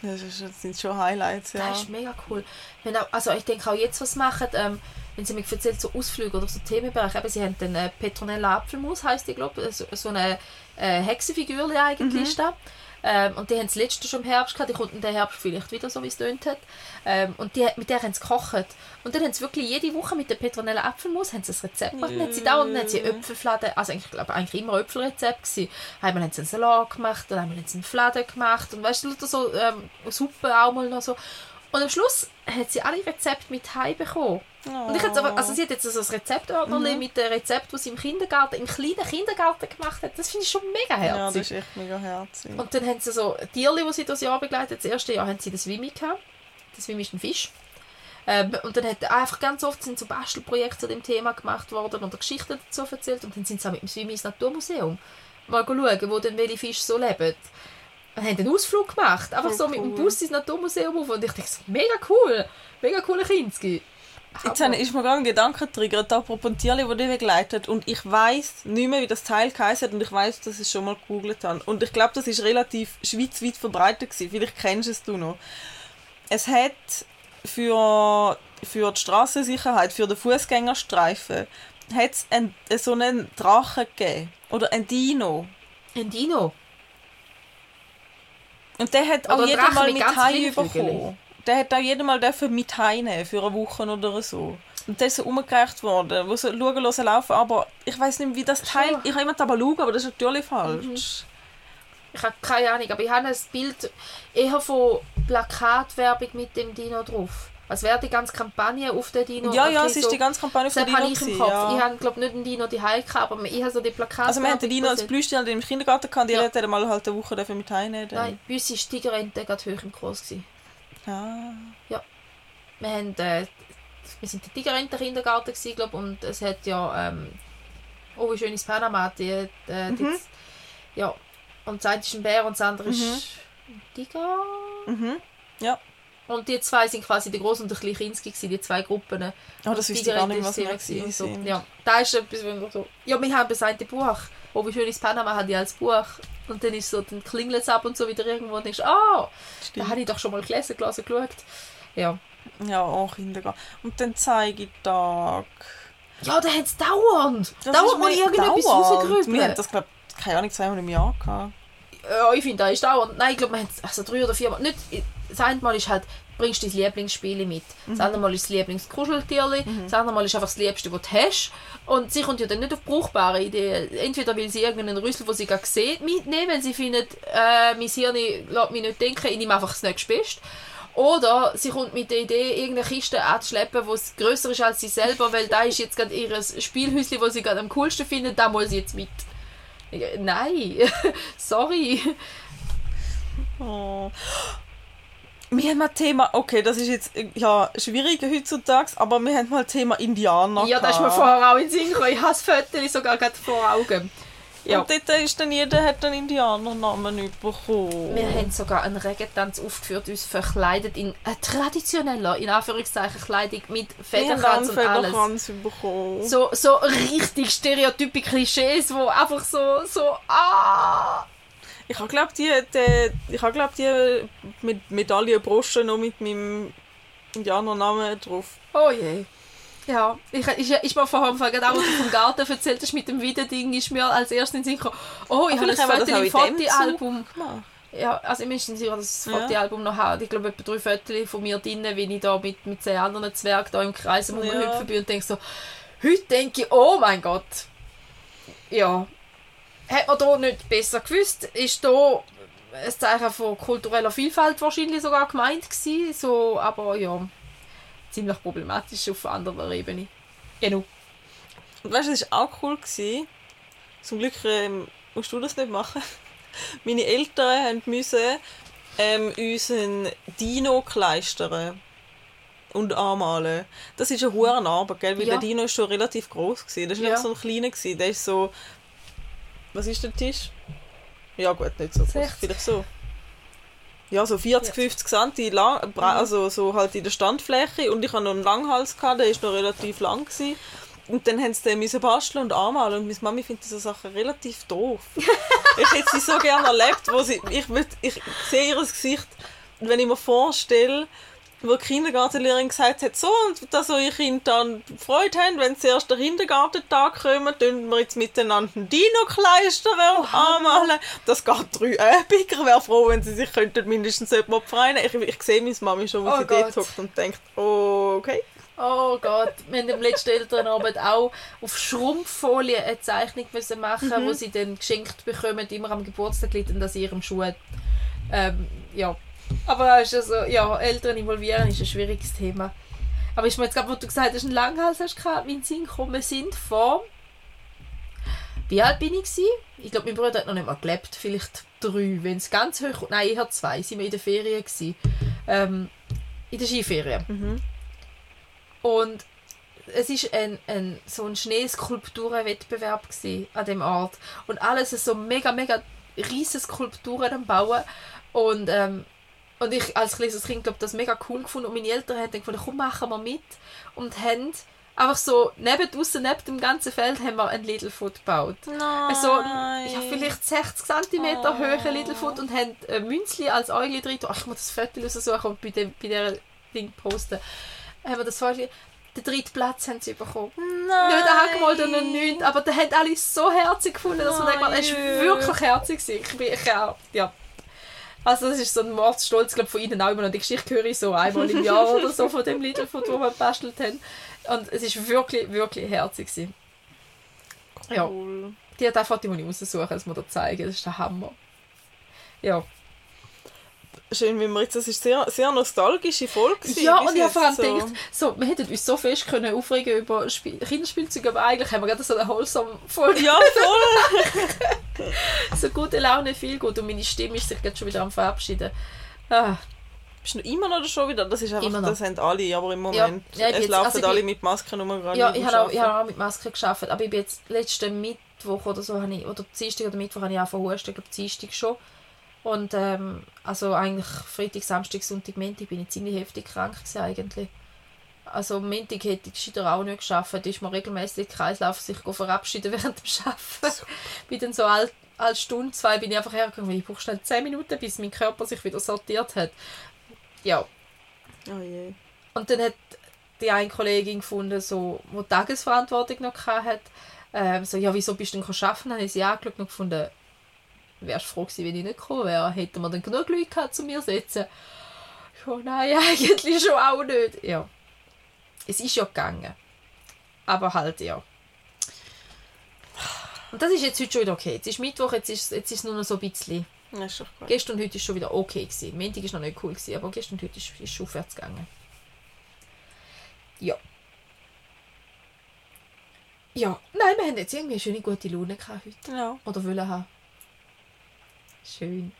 Das, ist, das sind schon Highlights, ja. Das ist mega cool. Wenn auch, also ich denke auch jetzt, was sie machen, ähm, wenn sie mir erzählt, so Ausflüge oder so Themenbereiche, eben, sie haben den äh, Petronella Apfelmus, heisst die, glaube ich, so, so eine äh, Hexenfigur eigentlich Mhm. ist da. Ähm, und die haben es letztes schon im Herbst gehabt, die kommt in den Herbst vielleicht wieder, so wie es tönt hat. Ähm, und die, mit der haben sie gekocht. Und dann haben sie wirklich jede Woche mit der Petronella Apfelmus haben sie ein Rezept gemacht. Dann haben sie dauernd dann haben sie Äpfelfladen, also eigentlich, glaube eigentlich immer Äpfelrezept gewesen. Einmal haben sie einen Salat gemacht, und einmal haben sie einen Fladen gemacht und weißt du, so ähm, Suppe auch mal noch so. Und am Schluss hat sie alle Rezepte mit heim bekommen. Und ich hätte aber, also sie hat jetzt so ein Rezeptordner Mhm. mit dem Rezept, das sie im Kindergarten, im kleinen Kindergarten gemacht hat. Das finde ich schon mega ja, das herzig. ist echt mega herzig. und dann haben sie so Tierli, die sie das Jahr begleitet. Das erste Jahr haben sie das Wimmi gehabt. Das Wimmi ist ein Fisch. Ähm, und dann hat einfach ganz oft sind so Bastelprojekte zu dem Thema gemacht worden und Geschichten dazu erzählt. Und dann sind sie auch mit dem Swimmi ins Naturmuseum mal schauen, wo denn welche Fische so leben. Und haben einen Ausflug gemacht. Einfach Voll so mit dem. Bus ins Naturmuseum auf. Und ich dachte mega cool. Mega coole Kinski. Jetzt habe- ist mir gerade ein Gedanke getriggert, apropos Tierli, das dich begleitet. Und ich weiß nicht mehr, wie das Teil hat. Und ich weiß, dass ich es schon mal gegoogelt habe. Und ich glaube, das ist relativ schweizweit verbreitet gewesen. Vielleicht kennst du es du noch. Es hat für, für die Straßensicherheit, für den Fußgängerstreifen, hat es einen, so einen Drachen gegeben. Oder ein Dino. Ein Dino. Und der hat Oder auch Drache Mal mit Flügeln. bekommen. Der hat auch jeden Mal dürfen mit heimnehmen für eine Woche oder so. Und der ist so umgereicht worden, wo so schauen, hören, laufen. Aber ich weiß nicht, wie das Teil... Ich habe immer aber schauen, aber das ist natürlich falsch. Ich habe keine Ahnung, aber ich habe ein Bild eher von Plakatwerbung mit dem Dino drauf. Als wäre die ganze Kampagne auf den Dino. Ja, ja, es ist so- die ganze Kampagne Das habe Dino. ich im Kopf. ja. Ich habe, glaube nicht einen Dino die gehabt, aber ich habe so die Plakate. Also wir haben den Dino als Plüschtier im Kindergarten gehabt, die Ja. hat er mal halt eine Woche dafür mit heimnehmen. Nein, bei uns war die Tigerente gerade hoch im Kurs. Gewesen. Ah. Wir, haben, äh, wir sind der Tigerente Kindergarten gewesen, glaub, und es hat ja ähm, oh wie schön ist Panama die, äh, die, Mhm. ja und das eine ist ein Bär und das andere ist ein Tiger Mhm. Ja. und die zwei sind quasi der große und der kleine Kinski gewesen, die zwei Gruppen Oh, das wüsste ich gar nicht, was wir sind. so. ja da ist etwas wo ich so ja wir haben das eine Buch oh wie schön ist Panama hat ich als Buch und dann ist so dann klingelt es ab und so wieder irgendwo und denkst ah da Stimmt. habe ich doch schon mal gelesen gelesen geschaut ja Ja, auch Kindergarten. Und dann zeige ich Tag. Ja, da hat es dauernd. Das dauernd mega irgendetwas dauernd. rausgrübeln. Wir haben das, glaube ich, keine Ahnung, zweimal im Jahr gehabt. Ja, ich finde, da ist dauernd. Nein, ich glaube, wir haben also drei oder vier Mal. Nicht, das eine Mal ist halt, bringst dein Lieblingsspiel mit. Das andere Mal ist das Lieblingskuscheltierli. Das andere Mal ist einfach das Liebste, was du hast. Und sie kommt ja dann nicht auf brauchbare Ideen. Entweder will sie irgendeinen Rüssel, den sie gerade sieht, mitnehmen, wenn sie findet, äh, mein Hirn lässt mich nicht denken, ich nehme einfach das nächste Beste. Oder sie kommt mit der Idee, irgendeine Kiste anzuschleppen, die grösser ist als sie selber, weil da ist jetzt gerade ihr Spielhäuschen, das sie gerade am coolsten findet, da muss sie jetzt mit. Ich- Nein, sorry. Oh. Wir haben mal Thema, okay, das ist jetzt ja, schwierig heutzutage, aber wir haben mal Thema Indianer. Ja, das ist mir vorher auch in den Sinn gekommen. Ich habe das Foto sogar gerade vor Augen. Ja. Und dort ist dann jeder hat einen Indianernamen bekommen. Wir haben sogar einen Regentanz aufgeführt, uns verkleidet in äh, traditioneller, in Anführungszeichen, Kleidung mit Federkranz und alles. Federkranz bekommen. So, so richtig stereotype Klischees, wo einfach so, so, ah! Ich habe glaube die, die, ich habe glaube die mit Medaillenbrosche noch mit meinem Indianernamen drauf. Oh je. Ja, ich, ich, ich am Anfang gerade auch, du vom Garten erzählt hast mit dem Wiederding, ist mir als erstes in den Sinn gekommen, oh, ich Aber habe ein haben Foto im Fotoalbum. Ja, also ich bin sicher, dass ich das Ja. Fotoalbum noch habe. Ich glaube, etwa drei Fotos von mir drin, wie ich da mit, mit zehn anderen Zwergen da im Kreis am Ja. Rumhüpfen bin und denke so, Heute denke ich, oh mein Gott. Ja. Hat man da nicht besser gewusst? Ist da ein Zeichen von kultureller Vielfalt wahrscheinlich sogar gemeint gewesen. So, aber ja, ziemlich problematisch auf anderer Ebene. Genau. Und weißt du, das war auch cool. Gewesen. Zum Glück ähm, musst du das nicht machen. Meine Eltern haben müssen ähm, uns ein Dino kleistern und anmalen. Das ist eine hohe Arbeit, gell? weil Ja. der Dino ist schon relativ groß gewesen. Das war Ja. nicht so ein kleiner gewesen. Der ist so, was ist der Tisch? Ja gut, nicht so groß, 60. vielleicht so. Ja, so 40, 50 cm lang, Mhm. also so halt in der Standfläche und ich hatte noch einen Langhals, gehabt, der ist noch relativ lang gewesen. Und dann haben sie den müssen basteln und anmalen und meine Mami findet diese Sachen relativ doof. ich hätte sie so gerne erlebt, wo sie, ich, würd, ich sehe ihr Gesicht, wenn ich mir vorstelle, wo die Kindergartenlehrerin gesagt hat, so, und dass eure Kinder dann Freude haben, wenn sie erst den Kindergartentag kommen, tun wir jetzt miteinander einen Dino kleistern und anmalen. Das geht drei Übungen. Ich wäre froh, wenn sie sich könnten mindestens jemand freuen. Ich, ich sehe meine Mami schon, wo Oh sie dort hockt und denkt, oh, okay. Oh Gott, wir haben am letzten Elternabend auch auf Schrumpffolie eine Zeichnung müssen machen, wo sie dann geschenkt bekommen, immer am Geburtstag liegt und das in ihrem Schuh. Ähm, ja. Aber ist also, ja, Eltern involvieren ist ein schwieriges Thema. Aber ist mir jetzt gerade, wo du gesagt hast, einen Langhals hast gehabt, mein Sinn gekommen sind vor... Wie alt bin ich gewesen? Ich glaube, mein Bruder hat noch nicht mal gelebt. Vielleicht drei, wenn es ganz hoch... Nein, eher zwei. Sind wir in der Ferien gewesen. Ähm, in der Skiferien. Und es ist ein, ein, so ein Schneeskulpturenwettbewerb an dem Ort. Und alles ist so mega, mega riesige Skulpturen am Bauen. Und, ähm, und ich als kleines Kind glaube das mega cool gefunden. Und meine Eltern haben dann gefunden, komm, machen wir mit. Und haben einfach so, neben, draussen, neben dem ganzen Feld, haben wir ein Littlefoot gebaut. Nein. Also, ja, vielleicht 60 cm Oh. hohe Littlefoot und haben ein Münzli als Äugli drin. Ach, ich muss das Foto raussuchen und bei, dem, bei dieser Ding posten. Haben wir das Foto... Den dritten Platz haben sie bekommen. Nein. Nicht angemalt und noch nichts, aber da haben alle so herzig gefunden, dass man denkt, es war wirklich herzig. Ich bin, ich, auch- ja. Also das ist so ein Mordstolz, glaube von ihnen auch immer noch. Die Geschichte höre ich so einmal im Jahr oder so von dem Littlefoot, wo wir gebastelt haben. Und es ist wirklich, wirklich herzig. gewesen. Ja. Cool. Die hat auch Foto, die ich raussuchen, das muss ich dir zeigen. Das ist der Hammer. Ja, Schön, wie wir jetzt, das ist sehr, sehr nostalgische Folge gewesen, ja und ich habe jetzt vor allem so. gedacht, so, wir hätten uns so fest können aufregen über Spiel Kinderspielzeuge, aber eigentlich haben wir gerade so eine wholesome Folge. Ja, voll. So gute Laune, viel gut. Und meine Stimme ist sich gerade schon wieder am Verabschieden. Ah, Bist du immer noch schon wieder? Das ist einfach, Immer noch. das haben alle, aber im Ja, Moment. ja, bin es jetzt- laufen also alle bin- mit Masken rum gerade ja, ich habe auch, ich habe auch mit Maske geschafft, aber ich bin jetzt letzten Mittwoch oder so, habe ich, oder Dienstag oder Mittwoch habe ich auch verhustet, ich glaube Dienstag schon. Und ähm, also eigentlich Freitag, Samstag, Sonntag, Montag bin ich ziemlich heftig krank gewesen eigentlich. Also am Montag hätte ich gescheiter auch nicht geschafft. Da ist man regelmäßig Kreislauf sich verabschieden während dem Arbeiten. bin dann so alle, alle Stunde, zwei bin ich einfach hergegangen, weil ich brauche schnell 10 Minuten, bis mein Körper sich wieder sortiert hat. Ja, Oh je. und dann hat die eine Kollegin gefunden, so, die die Tagesverantwortung noch hatte, ähm, so, ja, wieso bist du denn arbeiten? Dann habe ich sie angeschaut und gefunden, wärst du froh gewesen, wenn ich nicht gekommen wäre? Hätten wir dann genug Leute gehabt, zu mir zu setzen? Ja, nein, eigentlich schon auch nicht. Ja. Es ist ja gegangen. Aber halt, ja. Und das ist jetzt heute schon wieder okay. Jetzt ist Mittwoch, jetzt ist, jetzt ist es nur noch so ein bisschen. Ist doch gut. Gestern und heute ist schon wieder okay gewesen. Montag ist noch nicht cool gewesen, aber gestern und heute ist, schon aufwärts gegangen. Ja. Ja, nein, wir haben jetzt irgendwie eine schöne gute Laune gehabt heute. Ja. Oder wollen haben. Schön.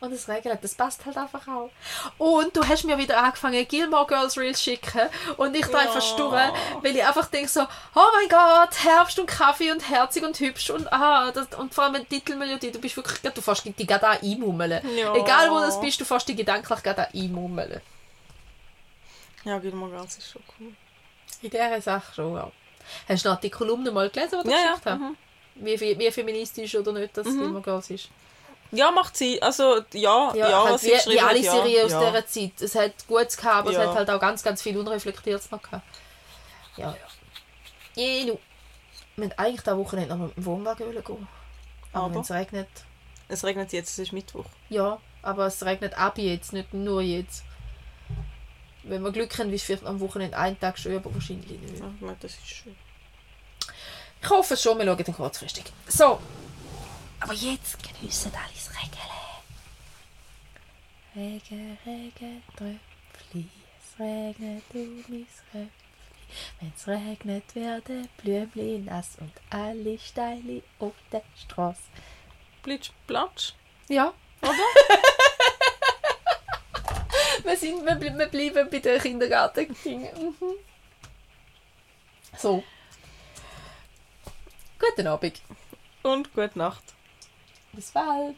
Und das regnet, das passt halt einfach auch. Und du hast mir wieder angefangen, Gilmore Girls Reels schicken. Und ich drehe Ja. fast durch, weil ich einfach denke so, oh mein Gott, Herbst und Kaffee und herzig und hübsch und ah, das, und vor allem eine Titelmelodie, du bist wirklich, du fährst dich gerade an einmummeln. Ja. Egal wo du bist, du fährst dich gedanklich gerade einmummeln. Ja, Gilmore Girls ist schon cool. In dieser Sache schon, ja. Hast du noch die Kolumne mal gelesen, die ich Ja, ja. geschickt habe? Mhm. Wie, wie, feministisch oder nicht das Gilmore Girls ist? Ja, macht sie. Also, ja, ja, Ja, halt was sie wie, geschrieben wie alle hat, ja. Serien aus ja. dieser Zeit. Es hat Gutes gehabt, aber Ja. es hat halt auch ganz, ganz viel Unreflektiertes noch gehabt. Ja, ja. Jenu. Wir wollten eigentlich diese Wochenende noch mit dem Wohnwagen gehen. Aber, Aber? wenn es regnet, Es regnet jetzt, es ist Mittwoch. ja. Aber es regnet ab jetzt, nicht nur jetzt. Wenn wir Glück haben, ist vielleicht am Wochenende ein Tag schön, aber wahrscheinlich nicht. Ja, ich meine, das ist schön. Ich hoffe schon, wir schauen dann kurzfristig. So. Aber jetzt geniessen alle das Regen. Regen, Regen, Tröpfli, es regnet um mein Röpfli. Wenn's regnet, werden Blümli nass und alle Steine auf der Straße. Blitz, platsch. Ja. Oder? wir, sind, wir, wir bleiben bei den Kindergartendingen. Mhm. So. Guten Abend. Und gute Nacht. Bis bald.